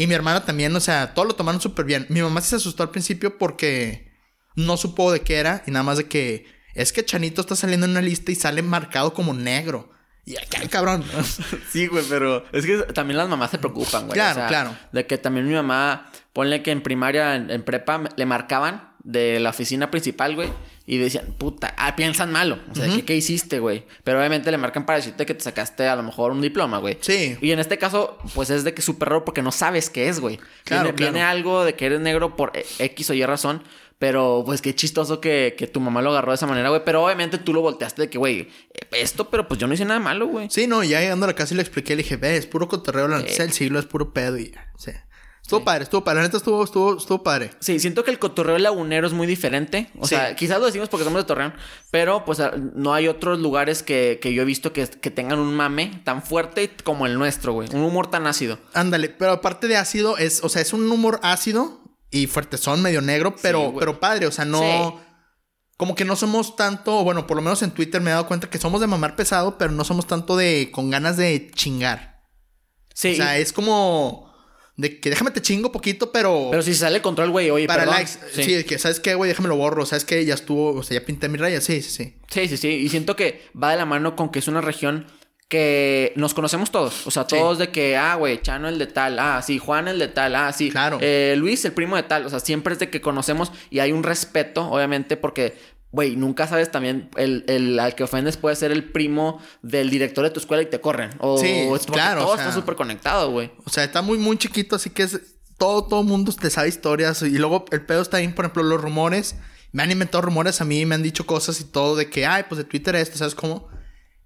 Y mi hermana también, o sea, todo lo tomaron súper bien. Mi mamá se asustó al principio porque no supo de qué era y nada más de que es que Chanito está saliendo en una lista y sale marcado como negro. Y acá, cabrón. Sí, güey, pero es que también las mamás se preocupan, güey. Claro, claro. De que también mi mamá, ponle que en primaria, en, en prepa, le marcaban de la oficina principal, güey. Y decían, puta, ah, piensan malo. O sea, ¿qué, ¿qué hiciste, güey? Pero obviamente le marcan para decirte que te sacaste a lo mejor un diploma, güey. Sí. Y en este caso, pues es de que es súper raro porque no sabes qué es, güey. Claro, viene, claro. viene algo de que eres negro por e- X o Y razón. Pero pues qué chistoso que, que tu mamá lo agarró de esa manera, güey. Pero obviamente tú lo volteaste de que, güey, esto, pero pues yo no hice nada malo, güey. Sí, no, ya llegando a la casa y le expliqué, le dije, ve, es puro cotorreo, la noticia del siglo es puro pedo y ya. Sí. Estuvo padre, estuvo padre. La neta estuvo, estuvo, estuvo padre. Sí, siento que el cotorreo lagunero es muy diferente. O Sí. sea, quizás lo decimos porque somos de Torreón, pero pues no hay otros lugares que, que yo he visto que, que tengan un mame tan fuerte como el nuestro, güey. Un humor tan ácido. Ándale, pero aparte de ácido, es, o sea, es un humor ácido y fuertezón, medio negro, pero, pero padre, o sea, no. Como que no somos tanto, bueno, por lo menos en Twitter me he dado cuenta que somos de mamar pesado, pero no somos tanto de con ganas de chingar. Sí, O sea, es como de que déjame te chingo poquito, pero, pero si sale de control, güey, oye, para perdón. likes. Sí. de que sabes qué, güey, déjame lo borro, sabes que ya estuvo, o sea, ya pinté mi raya, sí, sí, sí. Sí, sí, sí. Y siento que va de la mano con que es una región que nos conocemos todos. O sea, Sí. todos de que, ah, güey, Chano el de tal, ah, sí, Juan el de tal, ah, sí. Claro. eh, Luis el primo de tal. O sea, siempre es de que conocemos y hay un respeto, obviamente, porque, güey, nunca sabes también, el, el al que ofendes puede ser el primo del director de tu escuela y te corren. O Sí, es claro, Todo o sea- está súper conectado, güey. O sea, está muy, muy chiquito, así que es todo, todo mundo te sabe historias. Y luego el pedo está bien, por ejemplo, los rumores. Me han inventado rumores a mí, me han dicho cosas y todo de que, ay, pues de Twitter esto, ¿sabes cómo?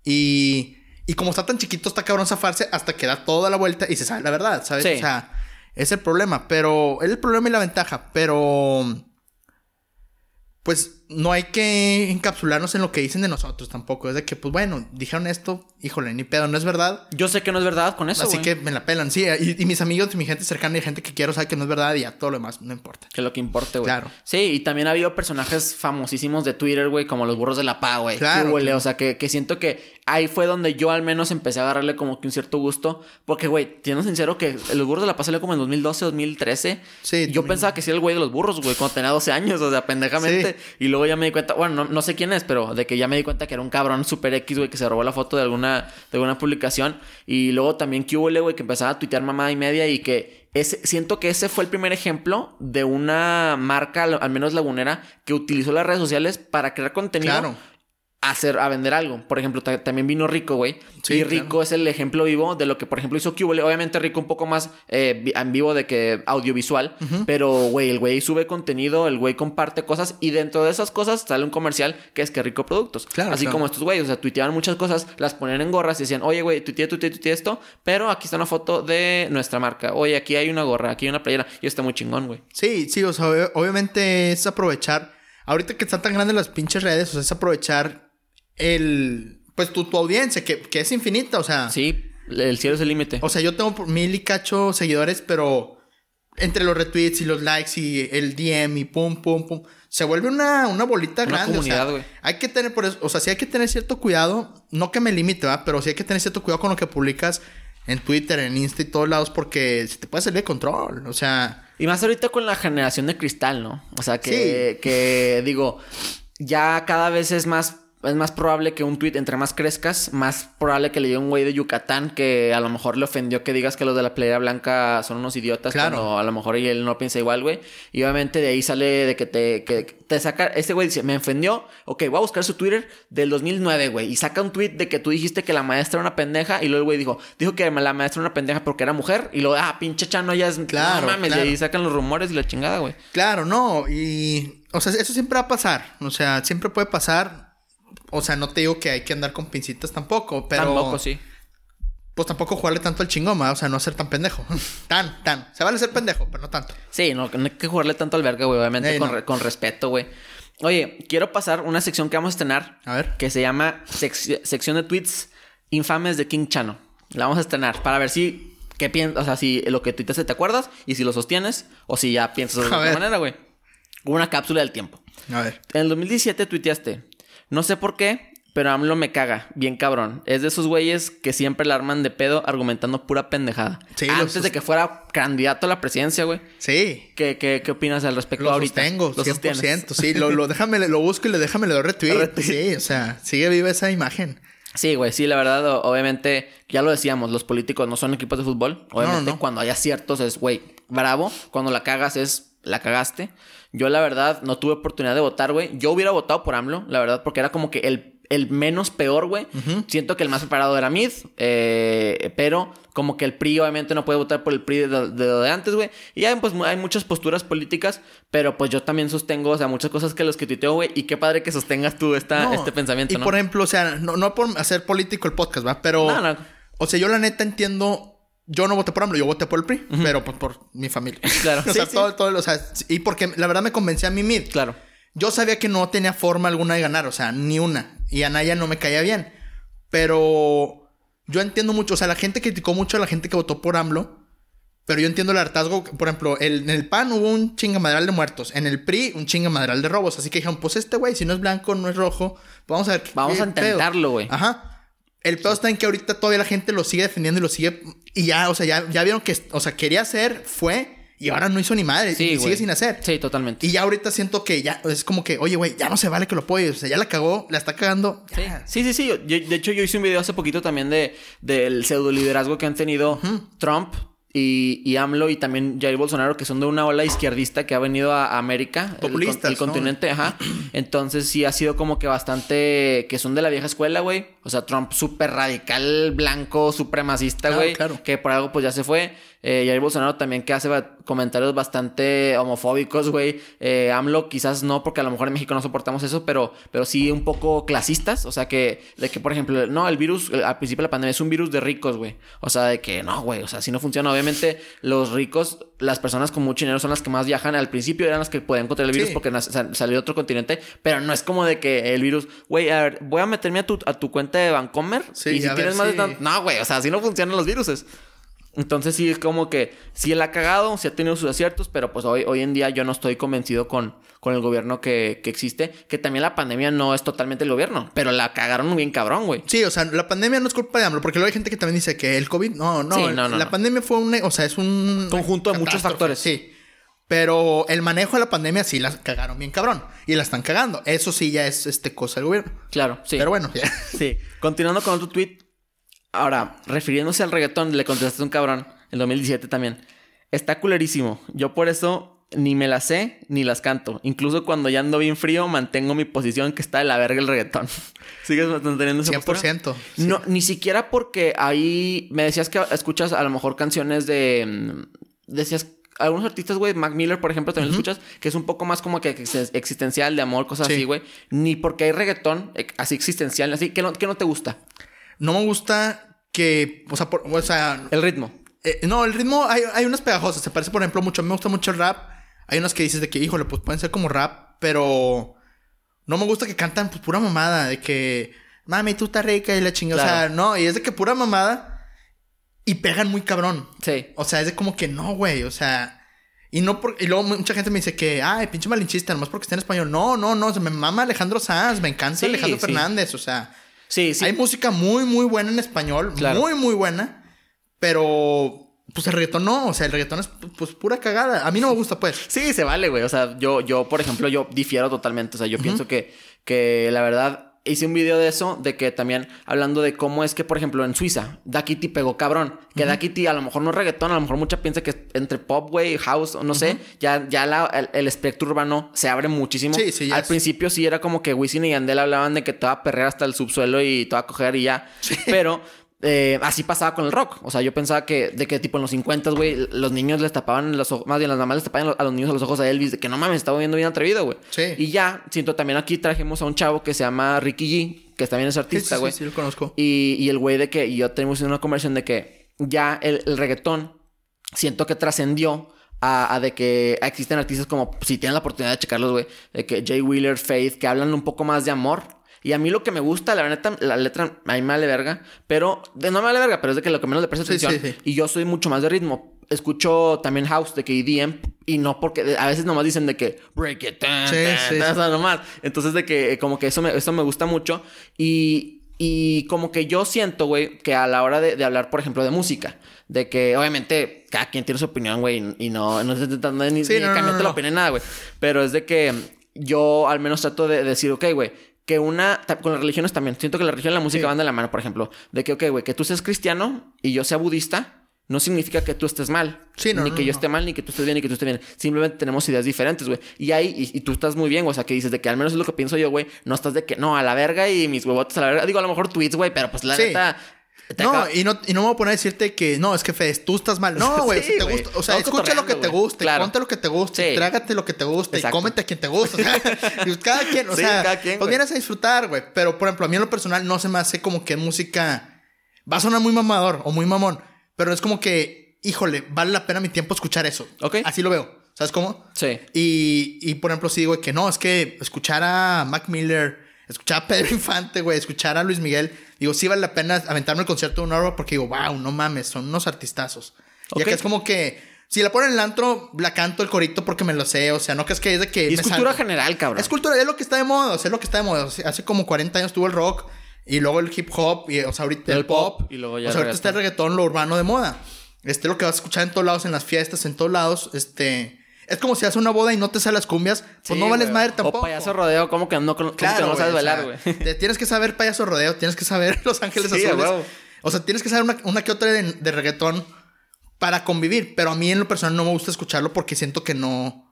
Y, y como está tan chiquito, está cabrón zafarse hasta que da toda la vuelta y se sabe la verdad, ¿sabes? Sí. O sea, es el problema, pero es el problema y la ventaja, pero pues no hay que encapsularnos en lo que dicen de nosotros tampoco. Es de que, pues bueno, dijeron esto, híjole, ni pedo, no es verdad. Yo sé que no es verdad con eso, Así que me la pelan, sí. Y, y mis amigos y mi gente cercana y gente que quiero sabe que no es verdad y ya todo lo demás no importa. Que lo que importe, güey. Claro. Sí, y también ha habido personajes famosísimos de Twitter, güey, como los burros de la PA, güey. Claro. O sea, que, que siento que ahí fue donde yo al menos empecé a agarrarle como que un cierto gusto. Porque, güey, siendo sincero que los burros de la PA salió como en 2012, 2013. Sí, Yo pensaba que sí era el güey de los burros, güey, cuando tenía 12 años, o sea, pendejamente. Y luego ya me di cuenta, bueno, no, no sé quién es, pero de que ya me di cuenta que era un cabrón super X, güey, que se robó la foto de alguna, de alguna publicación. Y luego también que hubo, güey, que empezaba a tuitear mamá y media y que ese, siento que ese fue el primer ejemplo de una marca, al al menos lagunera, que utilizó las redes sociales para crear contenido. Claro. A, hacer, a vender algo. Por ejemplo, ta- también vino Rico, güey. Sí, y Rico claro. es el ejemplo vivo de lo que, por ejemplo, hizo Cubole. Obviamente, Rico un poco más eh, en vivo de que audiovisual. Pero, güey, el güey sube contenido, el güey comparte cosas. Y dentro de esas cosas sale un comercial que es que Rico Productos. Claro, Así claro. como estos güeyes. O sea, tuiteaban muchas cosas, las ponían en gorras y decían, oye, güey, tuiteé, tuiteé, tuiteé esto. Pero aquí está una foto de nuestra marca. Oye, aquí hay una gorra, aquí hay una playera. Y está muy chingón, güey. Sí, sí, o sea, ob- obviamente es aprovechar. Ahorita que están tan grandes las pinches redes, o sea, es aprovechar el. Pues tu, tu audiencia, que, que es infinita, o sea. Sí, el cielo es el límite. O sea, yo tengo mil y cacho seguidores, pero entre los retweets y los likes y el DM y pum, pum, pum, se vuelve una, una bolita Una grande. comunidad, o sea, hay que tener por eso, o sea, sí hay que tener cierto cuidado, no que me limite, ¿va? Pero sí hay que tener cierto cuidado con lo que publicas en Twitter, en Insta y todos lados, porque se te puede salir de control. O sea, Y más ahorita con la generación de cristal, ¿no? O sea, que, que digo, ya cada vez es más, es más probable que un tweet, entre más crezcas, más probable que le llegue un güey de Yucatán que a lo mejor le ofendió que digas que los de la playera blanca son unos idiotas. Claro. Cuando a lo mejor y él no piensa igual, güey. Y obviamente de ahí sale de que te, que te saca. Este güey dice, me ofendió. Ok, voy a buscar su Twitter del 2009, güey. Y saca un tweet de que tú dijiste que la maestra era una pendeja. Y luego el güey dijo, dijo que la maestra era una pendeja porque era mujer. Y luego, ah, pinche chano, ya es. Claro, No mames, claro. y ahí sacan los rumores y la chingada, güey. claro, no, y, o sea, eso siempre va a pasar. O sea, siempre puede pasar. O sea, no te digo que hay que andar con pincitas tampoco, pero. Tampoco, sí. Pues tampoco jugarle tanto al chingoma, o sea, no ser tan pendejo. tan, tan. Se vale ser pendejo, pero no tanto. Sí, no, no hay que jugarle tanto al verga, güey. Obviamente Ey, con, no. re- con respeto, güey. Oye, quiero pasar una sección que vamos a estrenar. A ver. Que se llama sec- sección de tweets infames de King Chano. La vamos a estrenar para ver si... ¿Qué piensas? O sea, si lo que tuiteaste te acuerdas y si lo sostienes o si ya piensas de otra manera, güey. Una cápsula del tiempo. A ver. En el 2017 tuiteaste. No sé por qué, pero AMLO me caga. Bien cabrón. Es de esos güeyes que siempre la arman de pedo argumentando pura pendejada. Sí, Antes de que fuera candidato a la presidencia, güey. Sí. ¿Qué, qué, qué opinas al respecto Lo ahorita? sostengo, Lo 100%. sostienes. Sí, lo, lo, déjame, lo busco y le déjame le doy retweet. Retweet. Sí, o sea, sigue viva esa imagen. Sí, güey, sí, la verdad, obviamente, ya lo decíamos, los políticos no son equipos de fútbol. Obviamente, no. cuando hay aciertos es, güey, bravo. Cuando la cagas es, la cagaste. Yo, la verdad, no tuve oportunidad de votar, güey. Yo hubiera votado por AMLO, la verdad, porque era como que el, el menos peor, güey. Siento que el más preparado era Mid, eh, pero como que el PRI, obviamente, no puede votar por el PRI de, de, de, de antes, güey. Y ya, pues, hay muchas posturas políticas, pero pues yo también sostengo, o sea, muchas cosas que los que tuiteo, güey. Y qué padre que sostengas tú esta, No, este pensamiento, Y ¿no? por ejemplo, o sea, no, no por hacer político el podcast, ¿va? Pero. No, no. O sea, yo la neta entiendo. Yo no voté por AMLO, yo voté por el PRI, pero pues por mi familia. Claro. o Sí, sea, sí. todo, todo, o sea, y porque la verdad me convencí a mí mid. Claro. Yo sabía que no tenía forma alguna de ganar, o sea, ni una. Y a Naya no me caía bien. Pero yo entiendo mucho, o sea, la gente criticó mucho a la gente que votó por AMLO. Pero yo entiendo el hartazgo. Por ejemplo, el- en el PAN hubo un chingamadral de muertos. En el PRI, un chingamadral de robos. Así que dijeron, pues este güey, si no es blanco, no es rojo. Vamos a ver. Vamos qué a intentarlo, pedo". güey. Ajá. El pedo está en que ahorita todavía la gente lo sigue defendiendo y lo sigue. Y ya, o sea, ya, ya vieron que, o sea, quería hacer, fue. Y ahora no hizo ni madre. Sí, y sigue sin hacer. Sí, totalmente. Y ya ahorita siento que ya es como que, oye, güey, ya no se vale que lo apoyes. O sea, ya la cagó, la está cagando. Sí, sí, sí. sí. Yo- yo- de hecho, yo hice un video hace poquito también de, del pseudo liderazgo que han tenido Trump y, y AMLO y también Jair Bolsonaro, que son de una ola izquierdista que ha venido a América, el con- Populistas, el, ¿no? continente, ajá. Entonces sí ha sido como que bastante que son de la vieja escuela, güey. O sea, Trump súper radical, blanco, supremacista, Claro, güey. claro. Que por algo pues ya se fue. Eh, Jair Bolsonaro también que hace ba- comentarios bastante homofóbicos, güey. Eh, AMLO quizás no, porque a lo mejor en México no soportamos eso, pero, pero sí un poco clasistas. O sea, que, de que, por ejemplo, no, el virus, al principio de la pandemia es un virus de ricos, güey. O sea, de que no, güey, o sea, si no funciona. Obviamente, los ricos, las personas con mucho dinero son las que más viajan. Al principio eran las que podían encontrar el virus Sí. porque salió de otro continente, pero no es como de que el virus, güey, a ver, voy a meterme a tu, a tu cuenta de Vancomer Sí, y si ver tienes más de si- tan- No, güey, o sea, así no funcionan los viruses. Entonces sí es como que sí él ha cagado, sí ha tenido sus aciertos, pero pues hoy, hoy en día yo no estoy convencido con, con el gobierno que, que existe. Que también la pandemia no es totalmente el gobierno, pero la cagaron bien cabrón, güey. Sí, o sea, la pandemia no es culpa de AMLO, porque luego hay gente que también dice que el COVID, no, no, Sí, no, no, la no. pandemia fue un, o sea, es un Conjunto de muchos factores. Sí. Pero el manejo de la pandemia sí la cagaron bien cabrón. Y la están cagando. Eso sí ya es este cosa del gobierno. Claro, sí. Pero bueno, ya. Sí. Continuando con otro tweet. Ahora, refiriéndose al reggaetón, le contestaste a un cabrón en 2017 también. Está culerísimo. Yo por eso ni me las sé ni las canto. Incluso cuando ya ando bien frío, mantengo mi posición que está de la verga el reggaetón. ¿Sigues manteniendo esa postura? 100%. No, ni siquiera porque ahí me decías que escuchas a lo mejor canciones de. mm, Decías. Algunos artistas, güey, Mac Miller, por ejemplo, también lo escuchas, que es un poco más como que ex- existencial, de amor, cosas Sí. así, güey. Ni porque hay reggaetón eh, así existencial, así, que no, que no te gusta. No me gusta que, o sea, por- o sea, El ritmo. eh, no, el ritmo, hay, hay unas pegajosas. Se parece, por ejemplo, mucho, me gusta mucho el rap. Hay unas que dices de que, híjole, pues pueden ser como rap, pero no me gusta que cantan pues, pura mamada, de que, mami, tú estás rica y la chingada. O sea, no, y es de que pura mamada y pegan muy cabrón. Sí. O sea, es de como que no, güey. O sea, Y no por, y luego mucha gente me dice que, ay, pinche malinchista, nomás porque está en español. No, no, no, me mama Alejandro Sanz, me encanta Sí, Alejandro sí. Fernández, o sea, Sí, sí. hay música muy, muy buena en español, Claro. muy, muy buena, pero pues el reggaetón no, o sea, el reggaetón es pues pura cagada. A mí no me gusta, pues. Sí, se vale, güey. O sea, yo, yo, por ejemplo, yo difiero totalmente. O sea, yo pienso que, que la verdad hice un video de eso, de que también hablando de cómo es que, por ejemplo, en Suiza, Da Kitty pegó cabrón. Que Da Kitty a lo mejor no es reggaetón, a lo mejor mucha piensa que es entre pop, güey, house, o no sé. Ya, ya la- el, el espectro urbano se abre muchísimo. Sí, sí, Al es- principio sí era como que Wisin y Yandel hablaban de que te va a perrear hasta el subsuelo y te va a coger y ya. Pero eh, así pasaba con el rock. O sea, yo pensaba que, de que tipo en los 50, güey, los niños les tapaban los ojos, más bien las mamás les tapaban a los niños a los ojos a Elvis, de que no mames, estaba viendo bien atrevido, güey. Sí. Y ya, siento también aquí trajimos a un chavo que se llama Ricky G, que también es Sí, artista, sí, güey. sí, sí, lo conozco. Y, y el güey de que, y yo tenemos una conversación de que ya el, el reggaetón siento que trascendió a, a de que existen artistas como, si tienen la oportunidad de checarlos, güey, de que Jay Wheeler, Faith, que hablan un poco más de amor. Y a mí lo que me gusta, la neta, la letra a mí me vale verga, pero de no me vale verga, pero es de que lo que menos le presto atención. sí, sí. Y yo soy mucho más de ritmo. Escucho también house de que EDM y no porque a veces nomás dicen de que break it sí. o sea, nomás. Entonces de que como que eso me, eso me gusta mucho y, y como que yo siento, güey, que a la hora de, de hablar, por ejemplo, de música, de que obviamente cada quien tiene su opinión, güey, y no, no estoy intentando ni, Sí, ni no, cambiarte no, la opinión, nada, güey. Pero es de que yo al menos trato de decir, ok, güey, que una, con las religiones también, siento que la religión y la música Sí. van de la mano, por ejemplo, de que, ok, güey, que tú seas cristiano y yo sea budista. No significa que tú estés mal. Sí, no, ni no, que yo esté mal, ni que tú estés bien, ni que tú estés bien. Simplemente tenemos ideas diferentes, güey. Y ahí, y, y tú estás muy bien, güey. O sea, que dices de que al menos es lo que pienso yo, güey. No estás de que, no, a la verga y mis huevotes a la verga. Digo, a lo mejor tweets, güey, pero pues la Sí. neta. No, acaba- y no, y no me voy a poner a decirte que no, es que Fez, tú estás mal. No, güey, Sí, si te gusta. O sea, Estamos escucha lo que te guste, Claro. ponte lo que te guste, Sí. trágate lo que te guste Exacto. y cómete a quien te guste. O sea, y cada quien, o Sí, sea, cada quien, pues vienes a disfrutar, güey. Pero, por ejemplo, a mí en lo personal no se me hace como que música va a sonar muy mamador o muy mamón, pero es como que, híjole, vale la pena mi tiempo escuchar eso. Ok. Así lo veo. ¿Sabes cómo? Sí. Y, y por ejemplo, sí digo que no, es que escuchar a Mac Miller, escuchar a Pedro Infante, güey, escuchar a Luis Miguel, digo, sí vale la pena aventarme el concierto de una hora porque digo, wow, no mames, son unos artistazos. Ok. Ya que es como que, si la ponen en el antro, la canto el corito porque me lo sé, o sea, no que es que es de que. Y es cultura salgo. general, cabrón. Es cultura, es lo que está de moda, o sea, es lo que está de moda. O sea, hace como 40 años tuvo el rock y luego el hip hop y, o sea, ahorita el, El pop. pop, y luego ya o sea, ahorita está el reggaetón, lo urbano de moda. Este, lo que vas a escuchar en todos lados, en las fiestas, en todos lados, este... Es como si haces una boda y no te salen las cumbias, pues Sí, no vales madre tampoco. O payaso rodeo, como que no, como que Claro, no sabes güey, o sea, bailar, güey. Tienes que saber payaso rodeo, tienes que saber Los Ángeles Sí, Azules. O sea, tienes que saber una, una que otra de, de reggaetón para convivir. Pero a mí en lo personal no me gusta escucharlo porque siento que no...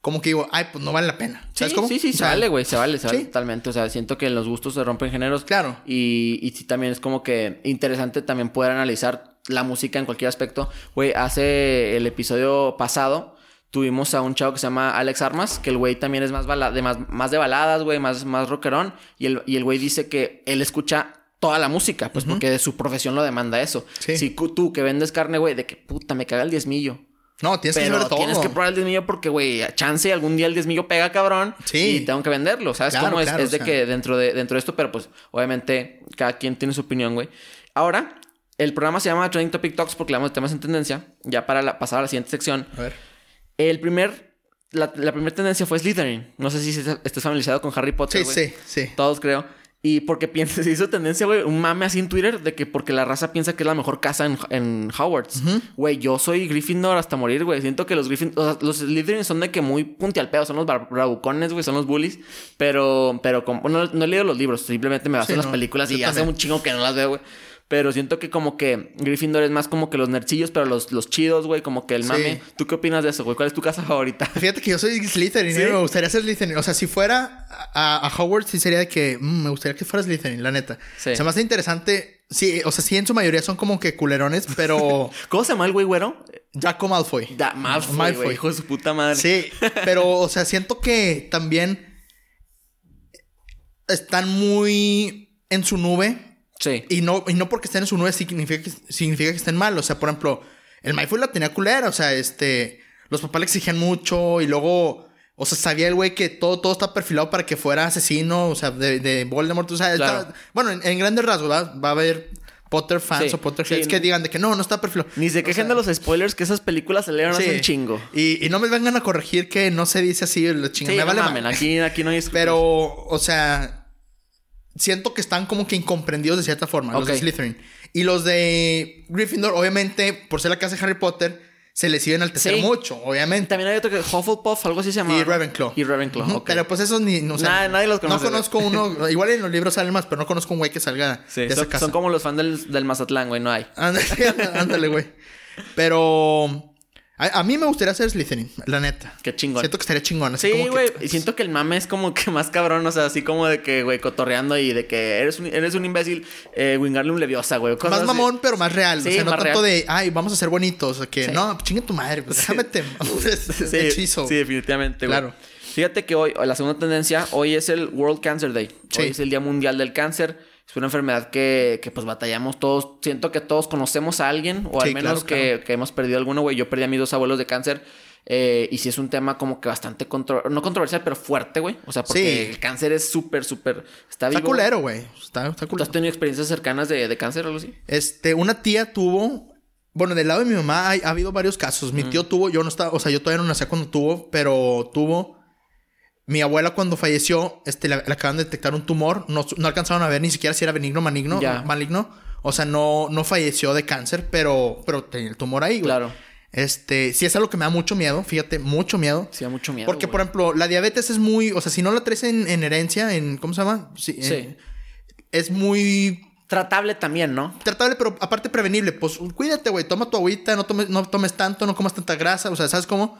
Como que digo, ay, pues no vale la pena. ¿Sabes Sí, cómo? sí, sí, se vale, güey, se vale, se vale sí. totalmente. O sea, siento que los gustos se rompen géneros. Claro. Y, y sí, también es como que interesante también poder analizar la música en cualquier aspecto. Güey, hace el episodio pasado tuvimos a un chavo que se llama Alex Armas, que el güey también es más, de, más, más de baladas, güey, más, más rockerón. Y el, y el güey dice que él escucha toda la música, pues porque de su profesión lo demanda eso. Sí. Si tú que vendes carne, güey, de que puta, me caga el diezmillo. No, tienes que Pero saber todo. tienes que probar el diezmillo porque, güey, a chance algún día el diezmillo pega cabrón. Sí. Y tengo que venderlo, ¿sabes Claro, cómo es? claro, es de o sea. que dentro de, dentro de esto, pero pues obviamente cada quien tiene su opinión, güey. Ahora, el programa se llama Trending Topic Talks porque hablamos de temas en tendencia. Ya para la- pasar a la siguiente sección. A ver. El primer... La, la primera tendencia fue Slytherin. No sé si estés familiarizado con Harry Potter, Sí, sí, sí. Todos creo. Y porque piensa, se hizo tendencia, güey, un mame así en Twitter de que porque la raza piensa que es la mejor casa en, en Hogwarts. Güey, yo soy Gryffindor hasta morir, güey. Siento que los Gryffindor, o sea, los Slytherin son de que muy puntialpeos, son los bravucones, güey, son los bullies. Pero, pero, como, bueno, no, he leído los libros, simplemente me baso Sí, en las no, películas y hace un chingo que no las veo, güey. Pero siento que como que Gryffindor es más como que los nercillos, pero los, los chidos, güey, como que el Sí. mame. ¿Tú qué opinas de eso, güey? ¿Cuál es tu casa favorita? Fíjate que yo soy Slytherin, ¿Sí? ¿eh? me gustaría ser Slytherin. O sea, si fuera a, a Hogwarts, sí sería de que mm, me gustaría que fuera Slytherin, la neta. Sí. Se me hace interesante. Sí, o sea, sí, en su mayoría son como que culerones, pero ¿Cómo se llama el güey güero? Draco Malfoy. Da, Malfoy, Malfoy. güey, hijo de su puta madre. Sí, pero, o sea, siento que también están muy en su nube. Sí. Y no, y no porque estén en su nube significa que, significa que estén mal. O sea, por ejemplo, el Malfoy la tenía culera. O sea, este. Los papás le exigían mucho. Y luego. O sea, sabía el güey que todo, todo está perfilado para que fuera asino. O sea, de, de Voldemort. O sea, Claro. está- bueno, en, en grandes rasgos, ¿verdad? Va a haber Potter fans Sí, o Potter sí. que digan de que no, no está perfil. Ni se quejen de los spoilers que esas películas se leyeron hace un chingo. Y, y no me vengan a corregir que no se dice así, la chingada. Sí, me no vale mamen, aquí, aquí no hay... Pero, o sea, siento que están como que incomprendidos de cierta forma, los de. Slytherin. Y los de Gryffindor, obviamente, por ser la casa de Harry Potter, se les iban al tercer Sí. mucho, obviamente. También hay otro que Hufflepuff, algo así se llama. Y. Ravenclaw. Y Ravenclaw. Pero pues esos ni... No, o sea, Nadie- nadie los conoce, No conozco uno... igual en los libros salen más, pero no conozco un güey que salga Sí, de esa son, casa. son como los fans del, del Mazatlán, güey, no hay. Ándale, ándale, güey. Pero... A, a mí me gustaría ser Slytherin, la neta. Qué chingón. Siento que estaría chingón. así Sí, que- güey. Y siento que el mame es como que más cabrón. O sea, así como de que, güey, cotorreando y de que eres un, eres un imbécil. Eh, Wingardium Leviosa, güey. Más así. mamón, pero más real. Sí, o sea, no tanto real. de, ay, vamos a ser bonitos. O sea, que, Sí. no, chingue tu madre, pues déjame te... Sí, hechizo. sí, definitivamente, güey. Claro. Fíjate que hoy, la segunda tendencia, hoy es el World Cancer Day. Sí. Hoy es el Día Mundial del Cáncer. Es una enfermedad que, que, pues batallamos todos. Siento que todos conocemos a alguien, o Sí, al menos claro, que, claro. que hemos perdido alguno, güey. Yo perdí a mis dos abuelos de cáncer. eh, y sí es un tema como que bastante contro no controversial, pero fuerte, güey. O sea, porque Sí. el cáncer es súper, súper. Está Está vivo. culero, güey. Está, está ¿Tú culero. has tenido experiencias cercanas de, de cáncer o algo así? Este, una tía tuvo... Bueno, del lado de mi mamá hay- ha habido varios casos. Mi tío tuvo... Yo no estaba... O sea, yo todavía no nacía cuando tuvo, pero tuvo... Mi abuela cuando falleció, este, le, le acaban de detectar un tumor. No, no alcanzaron a ver ni siquiera si era benigno o maligno. Maligno. O sea, no, no falleció de cáncer, pero, pero tenía el tumor ahí, güey. Claro. Este, sí es algo que me da mucho miedo, fíjate, mucho miedo. Sí, da mucho miedo. Porque, por ejemplo, la diabetes es muy, o sea, si no la traes en, en herencia, en, ¿cómo se llama? Sí. Sí. es muy Tratable también, ¿no? tratable, pero aparte prevenible. Pues cuídate, güey, toma tu agüita, no tomes, no tomes tanto, no comas tanta grasa, o sea, ¿sabes cómo?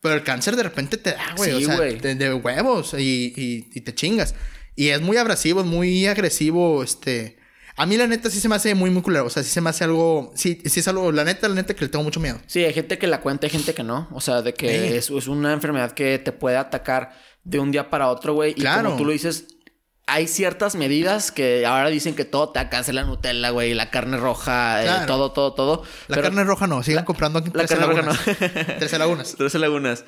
Pero el cáncer de repente te da, güey, Sí, o sea, de, de huevos y, y- y te chingas. Y es muy abrasivo, es muy agresivo, este... A mí la neta sí se me hace muy, muy culero. O sea, sí se me hace algo... Sí, sí es algo... La neta, la neta que le tengo mucho miedo. Sí, hay gente que la cuenta, hay gente que no. O sea, de que Sí. es, es una enfermedad que te puede atacar de un día para otro, güey. Y Claro. como tú lo dices, hay ciertas medidas que ahora dicen que todo te cáncer, la Nutella, güey, la carne roja, eh, todo, todo, todo. La Pero- carne roja no. Sigan comprando aquí la carne roja Lagunas. Trece Lagunas. Trece lagunas.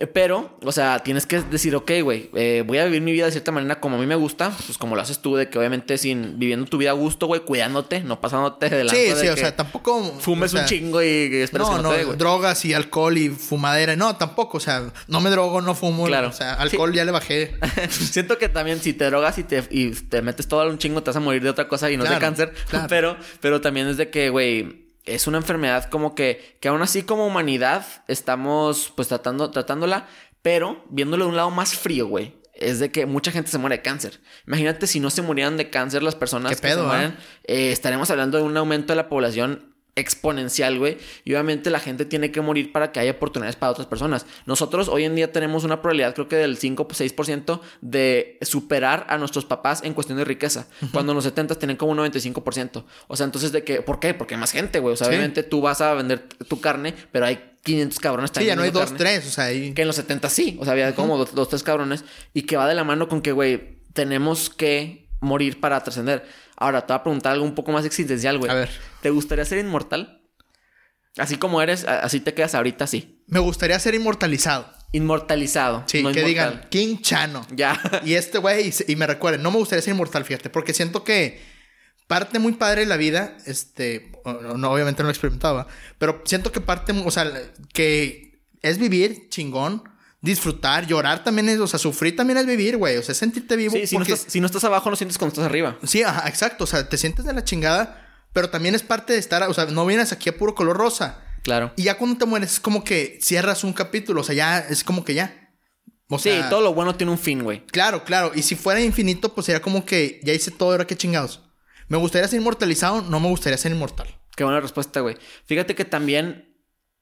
Eh, Pero, o sea, tienes que decir, ok, güey, eh, voy a vivir mi vida de cierta manera como a mí me gusta, pues como lo haces tú, de que obviamente sin viviendo tu vida a gusto, güey, cuidándote, no pasándote de la Sí, sí, o sea, tampoco... fumes o sea, un chingo y esperes No, que no, no, te drogas y alcohol y fumadera. No, tampoco. O sea, no me drogo, no fumo. Claro. O sea, alcohol ya le bajé. Siento que también si te drogas y te, y te metes todo a un chingo, te vas a morir de otra cosa y no Claro, de cáncer. claro. Pero, pero también es de que, güey, es una enfermedad como que, que aún así como humanidad estamos pues tratando, tratándola, pero viéndolo de un lado más frío, güey. Es de que mucha gente se muere de cáncer. Imagínate si no se murieran de cáncer las personas ¿Qué que pedo, se ah? mueren. eh, estaremos hablando de un aumento de la población exponencial, güey. Y obviamente la gente tiene que morir para que haya oportunidades para otras personas. Nosotros hoy en día tenemos una probabilidad, creo que del 5 6% de superar a nuestros papás en cuestión de riqueza. Cuando en los 70 tienen como un 95%. O sea, entonces de que, ¿por qué? Porque hay más gente, güey. O sea, Sí. obviamente tú vas a vender tu carne, pero hay 500 cabrones Sí, ya no hay vendiendo dos, carne. tres. O sea, ahí... Que en los 70 sí. O sea, había como dos, dos, tres cabrones. Y que va de la mano con que, güey, tenemos que morir para trascender. Ahora, te voy a preguntar algo un poco más existencial, güey. A ver. ¿Te gustaría ser inmortal? Así como eres, así te quedas ahorita, sí. Me gustaría ser inmortalizado. Inmortalizado. Sí, no que inmortal. digan King Chano. Ya. Y este güey, y, me recuerden, no me gustaría ser inmortal, fíjate, porque siento que parte muy padre de la vida, este, no, obviamente no lo experimentaba, pero siento que parte, o sea, que es vivir chingón, disfrutar, llorar también es, o sea, sufrir también es vivir, güey, o sea, sentirte vivo. Sí, si no, porque- estás, si no estás abajo, no sientes cuando estás arriba. Sí, ajá, exacto, o sea, te sientes de la chingada, pero también es parte de estar, o sea, no vienes aquí a puro color rosa. Claro. Y ya cuando te mueres es como que cierras un capítulo, o sea, ya es como que ya. O Sí, sea, todo lo bueno tiene un fin, güey. Claro, claro. Y si fuera infinito, pues sería como que ya hice todo, ahora qué chingados. ¿Me gustaría ser inmortalizado? No me gustaría ser inmortal. Qué buena respuesta, güey. Fíjate que también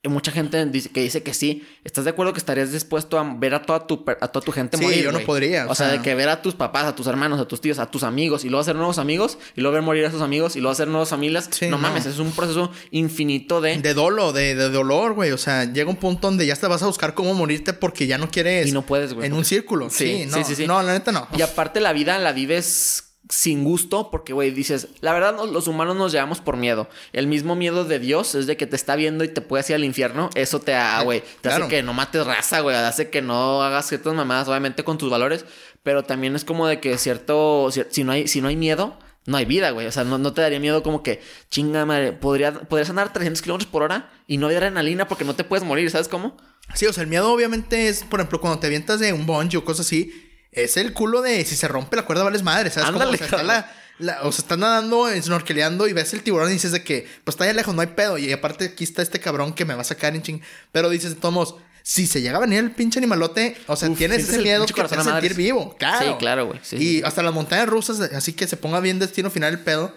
mucha gente dice que dice que sí. ¿Estás de acuerdo que estarías dispuesto a ver a toda tu, a toda tu gente Sí, morir? yo no podría, O, o sea, sea- de que ver a tus papás, a tus hermanos, a tus tíos, a tus amigos y luego hacer nuevos amigos y luego ver morir a sus amigos y luego hacer nuevas familias. Sí, no, no. mames, es un proceso infinito de. De dolo, de, de dolor, güey. O sea, llega un punto donde ya te vas a buscar cómo morirte porque ya no quieres. Y no puedes, güey. En un círculo. Sí, Sí, no, sí, sí, sí. No, la neta no. Y aparte la vida la vives sin gusto porque, güey, dices, la verdad no- los humanos nos llevamos por miedo. El mismo miedo de Dios es de que te está viendo y te puede ir al infierno. Eso te, güey, te Claro. hace que no mates raza, güey, hace que no hagas ciertas mamadas, obviamente con tus valores, pero también es como de que cierto, cier- si no hay, si no hay miedo, no hay vida, güey. O sea, no, no te daría miedo como que, chinga madre, podría, podrías andar 300 kilómetros por hora y no hay adrenalina porque no te puedes morir, ¿sabes cómo? Sí, o sea, el miedo obviamente es, por ejemplo, cuando te avientas de un bungee o cosas así, es el culo de si se rompe la cuerda, vales madre, ¿sabes? Ándale, o, sea, está la- la- o sea, estás nadando, snorkeleando y ves el tiburón y dices de que, pues está allá lejos, no hay pedo. Y aparte aquí está este cabrón que me va a sacar en ching. Pero dices, de todos modos, si se llega a venir el pinche animalote, o sea, Uf, tienes ese miedo que te hace a sentir vivo. Claro. Sí, claro, güey. Sí, y sí, hasta las montañas rusas, así que se ponga bien destino final el pedo.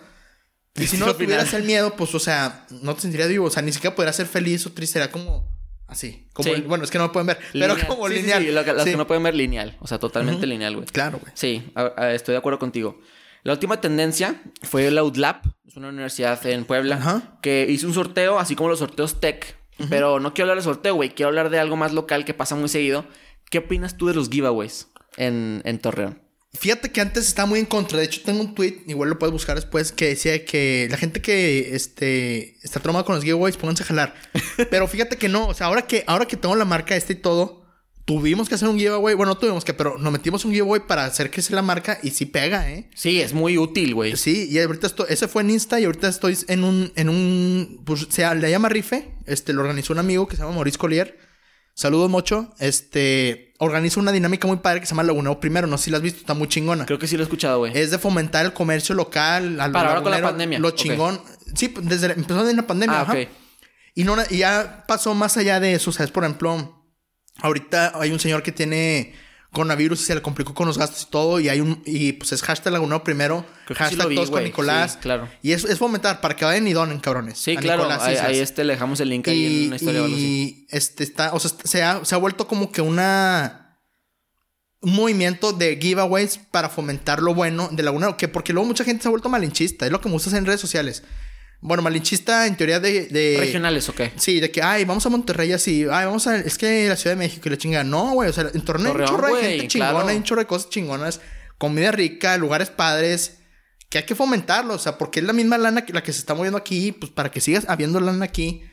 Y si no tuvieras el miedo, pues, o sea, no te sentirías vivo. O sea, ni siquiera podrías ser feliz o triste. Sería como así. Como, Sí. bueno, es que no me pueden ver. Pero como Sí, lineal. sí, lo que- Sí. que no pueden ver lineal. O sea, totalmente lineal, güey. Claro, güey. Sí, a- a- estoy de acuerdo contigo. La última tendencia fue la UDLAP, es una universidad en Puebla, que hizo un sorteo, así como los sorteos tech. Pero no quiero hablar de sorteo, güey. Quiero hablar de algo más local que pasa muy seguido. ¿Qué opinas tú de los giveaways en, en Torreón? Fíjate que antes estaba muy en contra. De hecho, tengo un tweet, igual lo puedes buscar después, que decía que la gente que este, está traumada con los giveaways, pónganse a jalar. pero fíjate que no. O sea, ahora que, ahora que tengo la marca este y todo, tuvimos que hacer un giveaway. Bueno, no tuvimos que, pero nos metimos un giveaway para hacer crecer la marca y sí pega, ¿eh? Sí, es muy útil, güey. Sí, y ahorita estoy, ese fue en Insta y ahorita estoy en un, en un, pues se le llama Rife, este, lo organizó un amigo que se llama Maurice Collier. Saludos, Mocho. Este, organiza una dinámica muy padre que se llama Laguneo Primero. No sé si la has visto, está muy chingona. Creo que sí lo he escuchado, güey. Es de fomentar el comercio local. Al Para ahora con la lagunero, pandemia, Lo chingón. Sí, pues, desde la- empezó desde la pandemia. Ah, ajá. ok. Y, no, y ya pasó más allá de eso. ¿Sabes? Por ejemplo, ahorita hay un señor que tiene coronavirus y se le complicó con los gastos y todo. Y hay un. Y pues es hashtag Laguneo primero. Creo sí hashtag lo vi, todos con. Nicolás. Sí, claro. Y es, es fomentar para que vayan y donen, cabrones. Sí, a claro. Nicolás ahí, este le dejamos el link ahí en Y, una historia o algo así. y, este está, o sea, se ha, se ha vuelto como que una un movimiento de giveaways para fomentar lo bueno de Lagunero, que porque luego mucha gente se ha vuelto malinchista, es lo que me gusta hacer en redes sociales. Bueno, malinchista en teoría de, de ¿Regionales o qué? Sí, de que, ay, vamos a Monterrey así, ay, vamos a, es que la Ciudad de México y la chingada. No, güey, o sea, en Torreón hay un chorro de gente chingona, claro. hay un chorro de cosas chingonas, comida rica, lugares padres, que hay que fomentarlo, o sea, porque es la misma lana que la que se está moviendo aquí, pues para que sigas habiendo lana aquí,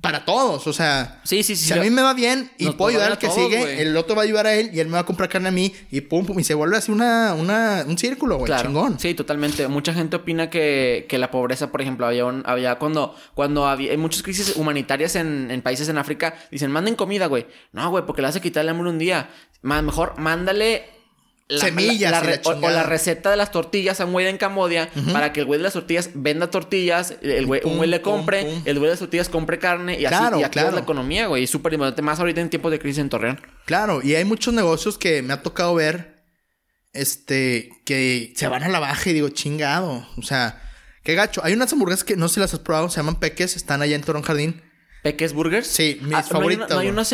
para todos, o sea, Sí, sí, sí. si a mí me va bien y puedo ayudar al que todos, sigue, el otro va a ayudar a él y él me va a comprar carne a mí y pum, pum, y se vuelve así una, una, un círculo, güey, Claro. chingón. Sí, totalmente. Mucha gente opina que, que la pobreza, por ejemplo, había, un- había cuando, cuando había hay muchas crisis humanitarias en, en países en África, dicen, manden comida, güey. No, güey, porque le vas a quitar el hambre un día. Más mejor, mándale la- Semillas la- y la re- o- la receta de las tortillas a un güey en Cambodia para que el güey de las tortillas venda tortillas, el güey, pum, un güey le compre, pum. el güey de las tortillas compre carne y así Claro, y activas claro. la economía, güey. Es súper importante, más ahorita en tiempos de crisis en Torreón. Claro, y hay muchos negocios que me ha tocado ver, este, que se van a la baja y digo, chingado, o sea, qué gacho. Hay unas hamburguesas que no sé si las has probado, se llaman Peques, están allá en Torón Jardín. Peques Burgers. Sí, mis Ah, ¿no hay No hay, güey. unos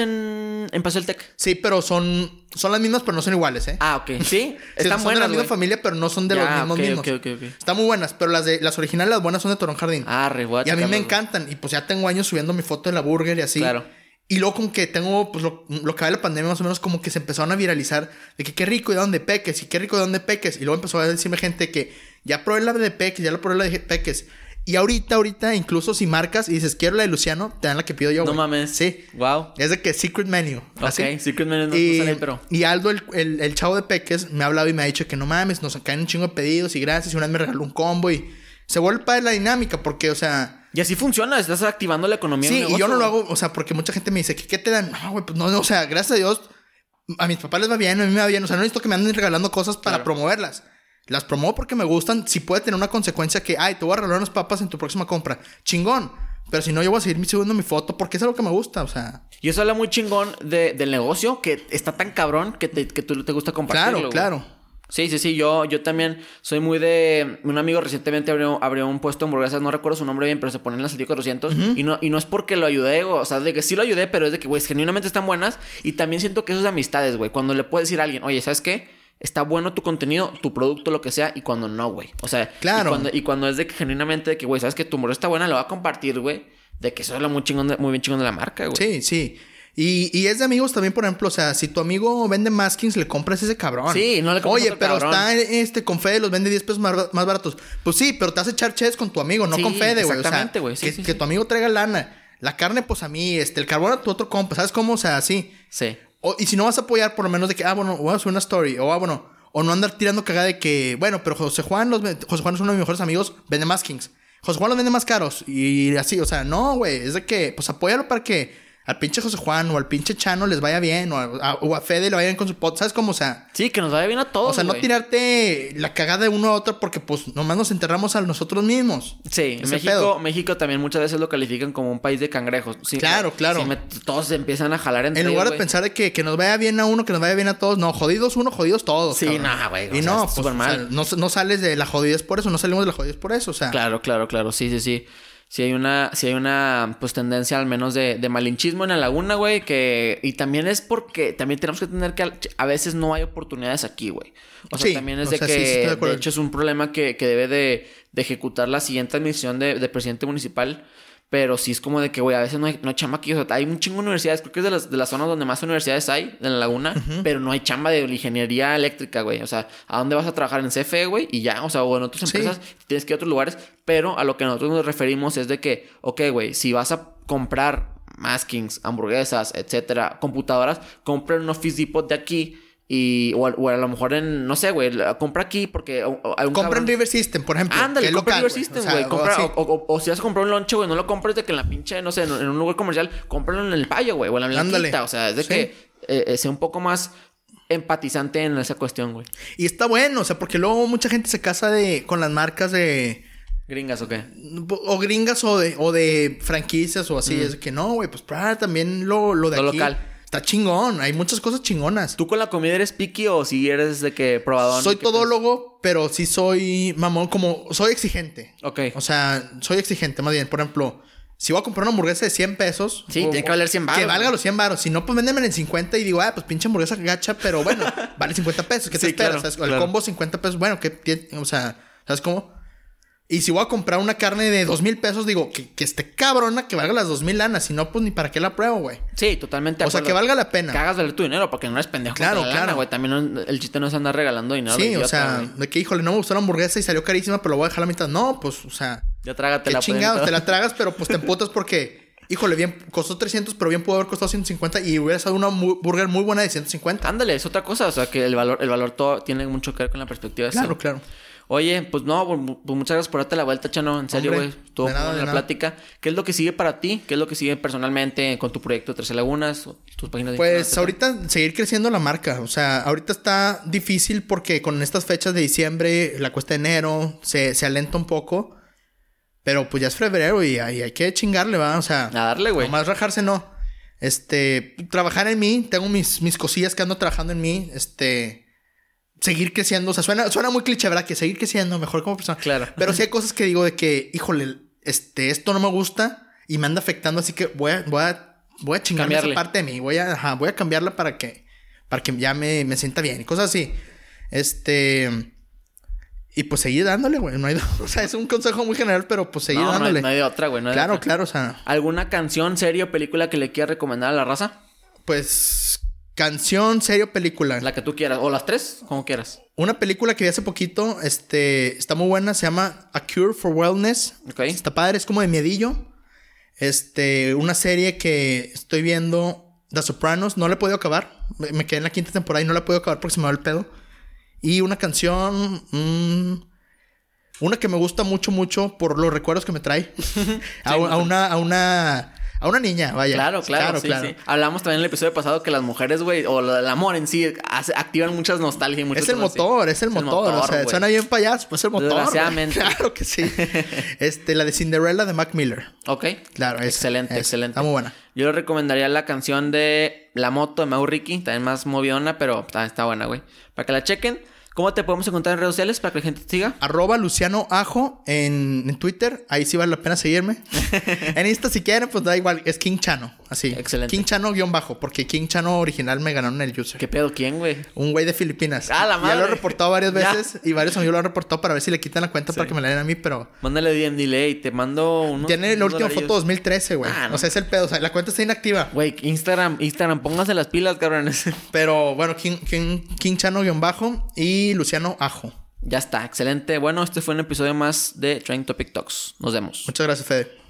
en, en Paseo del Tec. Sí, pero son, son las mismas, pero no son iguales, ¿eh? Ah, ok. Sí, Sí, están son de buenas, la misma familia, pero no son de los mismos mismos. ok, ok, ok. Están muy buenas, pero las de las originales, las buenas son de Torón Jardín. Ah, re, y a mí me encantan. Y pues ya tengo años subiendo mi foto de la burger y así. Claro. Y luego como que tengo, pues lo, lo que va de la pandemia más o menos como que se empezaron a viralizar de que qué rico y de dónde peques y qué rico de dónde peques. Y luego empezó a decirme gente que ya probé la de peques, ya la probé la de peques. Y ahorita, ahorita, incluso si marcas y dices quiero la de Luciano, te dan la que pido yo. No mames. Sí. Wow. Es de que Secret Menu. Ok, así. Secret Menu no, y, no sale, pero... y Aldo, el, el, el chavo de Peques, me ha hablado y me ha dicho que no mames, nos caen un chingo de pedidos y gracias. Y una vez me regaló un combo y se vuelve padre la dinámica porque, o sea, Y así funciona, estás activando la economía. Sí, y yo no lo hago, o sea, porque mucha gente me dice, ¿qué, qué te dan? No, güey, pues no, no, o sea, gracias a Dios, a mis papás les va bien, a mí me va bien, o sea, no necesito que me anden regalando cosas para Claro. promoverlas. Las promuevo porque me gustan, si puede tener una consecuencia que, ay, te voy a regalar unas papas en tu próxima compra, chingón. Pero si no, yo voy a seguir subiendo mi foto porque es algo que me gusta, o sea. Y eso habla muy chingón de- del negocio que está tan cabrón que, te, que tú te gusta compartirlo. Claro, güey. claro. Sí, sí, sí. Yo, yo también soy muy de. Un amigo recientemente abrió, abrió un puesto de hamburguesas, no recuerdo su nombre bien, pero se ponen las 400 y, no, y no es porque lo ayudé, o sea, de que sí lo ayudé, pero es de que, güey, genuinamente están buenas. Y también siento que eso es de amistades, güey. Cuando le puedes decir a alguien, oye, ¿sabes qué? Está bueno tu contenido, tu producto, lo que sea, y cuando no, güey. O sea, Claro. Y cuando, y cuando es de que genuinamente de que, güey, ¿sabes que tu hamburguesa está buena? Lo va a compartir, güey. De que eso habla muy chingón, de- muy bien chingón de la marca, güey. Sí, sí. Y, y es de amigos también, por ejemplo, o sea, si tu amigo vende maskings, le compras ese cabrón. Sí, no le compras Oye, pero cabrón. está este con Fede, los vende 10 pesos más, bar- más baratos. Pues sí, pero te a echar ches con tu amigo, no Sí, con Fede, güey. O sea, exactamente, güey. Sí, que, sí, que sí. tu amigo traiga lana. La carne, pues a mí, este, el carbón a tu otro compa, ¿sabes cómo? O sea, así. Sí. O- y si no vas a apoyar, por lo menos de que, ah, bueno, voy a hacer una story. O, ah, bueno, O no andar tirando cagada de que, bueno, pero José Juan, los, José Juan es uno de mis mejores amigos, vende más Kings. José Juan los vende más caros. Y así, o sea, no, güey. Es de que, pues apóyalo para que al pinche José Juan o al pinche Chano les vaya bien. O a, o a Fede le vaya bien con su pod. ¿Sabes cómo? O sea, Sí, que nos vaya bien a todos. o sea, no tirarte la cagada de uno a otro porque, pues, nomás nos enterramos a nosotros mismos. Sí, Ese México, pedo. México también muchas veces lo califican como un país de cangrejos. Claro, claro. me- todos se empiezan a jalar entre En lugar ellos, de pensar de que, que nos vaya bien a uno, que nos vaya bien a todos, no, jodidos uno, jodidos todos. Sí, no, güey, Y no, pues, o mal. sea, no, no sales de la jodidez por eso, no salimos de la jodidez por eso, o sea. Claro, claro, claro. Sí, sí, sí. Sí hay una, sí hay una pues tendencia al menos de, de malinchismo en la laguna, güey, que... Y también es porque también tenemos que entender que a, veces no hay oportunidades aquí, güey. O sea, Sí, también es de sea, que, sí, sí estoy de hecho, es un problema que, que debe de, de ejecutar la siguiente admisión de, de presidente municipal. Pero sí es como de que, güey, a veces no hay, no hay chamba aquí. O sea, hay un chingo de universidades. Creo que es de las, de las zonas donde más universidades hay en la laguna. Pero no hay chamba de ingeniería eléctrica, güey. O sea, ¿a dónde vas a trabajar? En CFE, güey. Y ya, o sea, o en otras Sí. empresas tienes que ir a otros lugares. Pero a lo que nosotros nos referimos es de que, ok, güey, si vas a comprar maskings, hamburguesas, etcétera, computadoras, compra un Office Depot de aquí. Y, o, a- o a lo mejor en, no sé, güey, compra aquí porque o- o Compra en River System, por ejemplo. Ándale, compra local, River System, güey. o compra- así. o, o- o si vas a comprar un lonche, güey, no lo compres de que en la pinche, no sé, en, en un lugar comercial, cómpralo en el payo, güey, o en la blanquita. Ándale. O sea, es de Sí. que eh, eh, sea un poco más empatizante en esa cuestión, güey. Y está bueno, o sea, porque luego mucha gente se casa de con las marcas de. Gringas o qué. O gringas o de, o de franquicias o así. Es que no, güey, pues para también lo, lo de. Lo aquí. local. Está chingón. Hay muchas cosas chingonas. ¿Tú con la comida eres picky o si eres de que probadón? soy ¿Qué todólogo, pero sí soy mamón, como soy exigente. Ok. O sea, soy exigente, más bien. Por ejemplo, si voy a comprar una hamburguesa de 100 pesos. Sí, o- tiene que valer 100 varos, Que valga los 100 baros. Si no, pues véndeme en 50 y digo, ah, pues pinche hamburguesa gacha, pero bueno, vale 50 pesos. ¿Qué te Sí, esperas? claro, ¿Sabes? El claro. combo 50 pesos, bueno, que tiene- o sea, ¿sabes cómo? Y si voy a comprar una carne de dos mil pesos, digo, que, que esté cabrona, que valga las dos mil lanas. Si no, pues ni para qué la pruebo, güey. Sí, totalmente. O sea, que valga la pena. Que hagas valer tu dinero porque no eres pendejo. Claro, la claro. güey. También el chiste no es andar regalando dinero. Sí, o sea, de que, híjole, no me gustó la hamburguesa y salió carísima, pero lo voy a dejar a la mitad. No, pues, o sea, Ya trágatela. Qué pues, chingados, te la tragas, pero pues te emputas porque, híjole, bien, costó 300, pero bien pudo haber costado 150 y hubiera sido una mu- burger muy buena de 150. Ándale, es otra cosa. O sea, que el valor, el valor todo tiene mucho que ver con la perspectiva. de Claro, claro. Oye, pues no, pues, muchas gracias por darte la vuelta, Chano. En serio, güey. Estuvo de nada, buena la plática. ¿Qué es lo que sigue para ti? ¿Qué es lo que sigue personalmente con tu proyecto de Tercer Lagunas? o tus páginas de Pues ahorita seguir creciendo la marca. O sea, ahorita está difícil porque con estas fechas de diciembre, la cuesta de enero, se, se alenta un poco. Pero pues ya es febrero y hay, hay que chingarle, ¿va? O sea, A darle, güey. nomás rajarse no. Este, trabajar en mí, tengo mis, mis cosillas que ando trabajando en mí. Este, seguir creciendo. O sea, suena, suena muy cliché, ¿verdad? Que seguir creciendo mejor como persona. Claro. Pero sí hay cosas que digo de que, híjole, este, esto no me gusta y me anda afectando, así que voy a, voy a, voy a chingarme esa parte de mí. Voy a, ajá, voy a cambiarla para que, para que ya me, me sienta bien y cosas así. Este. Y pues seguir dándole, güey. No hay, o sea, es un consejo muy general, pero pues seguir no, no hay, dándole. no hay de otra, güey. no claro, otra. claro, o sea, ¿Alguna canción, serie o película que le quieras recomendar a la raza? pues canción, serio, película. La que tú quieras. O las tres, como quieras. Una película que vi hace poquito, este, está muy buena, se llama A Cure for Wellness. Ok. Está padre, es como de miedillo. Este, una serie que estoy viendo, The Sopranos, no la he podido acabar. Me, quedé en la quinta temporada y no la he podido acabar porque se me va el pedo. Y una canción, mm, una que me gusta mucho, mucho por los recuerdos que me trae. a, a una, a una, a una niña, vaya. Claro, claro, sí, sí. Hablamos también en el episodio pasado que las mujeres, güey, o el amor en sí, hace- activan muchas nostalgia y muchos Es el temas así. motor, es el motor. o sea, suena bien payaso, pues es el motor. Desgraciadamente. Claro que sí. este, la de Cinderella de Mac Miller. Ok. Claro, esa, Excelente, excelente. Está muy buena. Yo le recomendaría la canción de La Moto de Mau Ricky, también más movidona, pero está, está buena, güey. Para que la chequen. ¿Cómo te podemos encontrar en redes sociales para que la gente te siga? Arroba Luciano Ajo en, en Twitter. Ahí sí vale la pena seguirme. en Insta, si quieren, pues da igual. Es King Chano. Así. Excelente. King Chano guion bajo. Porque King Chano original me ganaron el user. ¿Qué pedo? ¿Quién, güey? Un güey de Filipinas. ¡Ah, la Ya lo madre! he reportado varias veces. Y varios amigos lo han reportado para ver si le quitan la cuenta para que me la den a mí. Pero Mándale DM, dile, y te mando unos. tiene la última foto 2013, güey. Ah, no. O sea, es el pedo. O sea, la cuenta está inactiva. Güey, Instagram, Instagram, pónganse las pilas, cabrones. Pero bueno, King, King, King Chano guion bajo y Luciano Ajo. ya está, excelente. Bueno, este fue un episodio más de Trying Topic Talks. Nos vemos. Muchas gracias, Fede.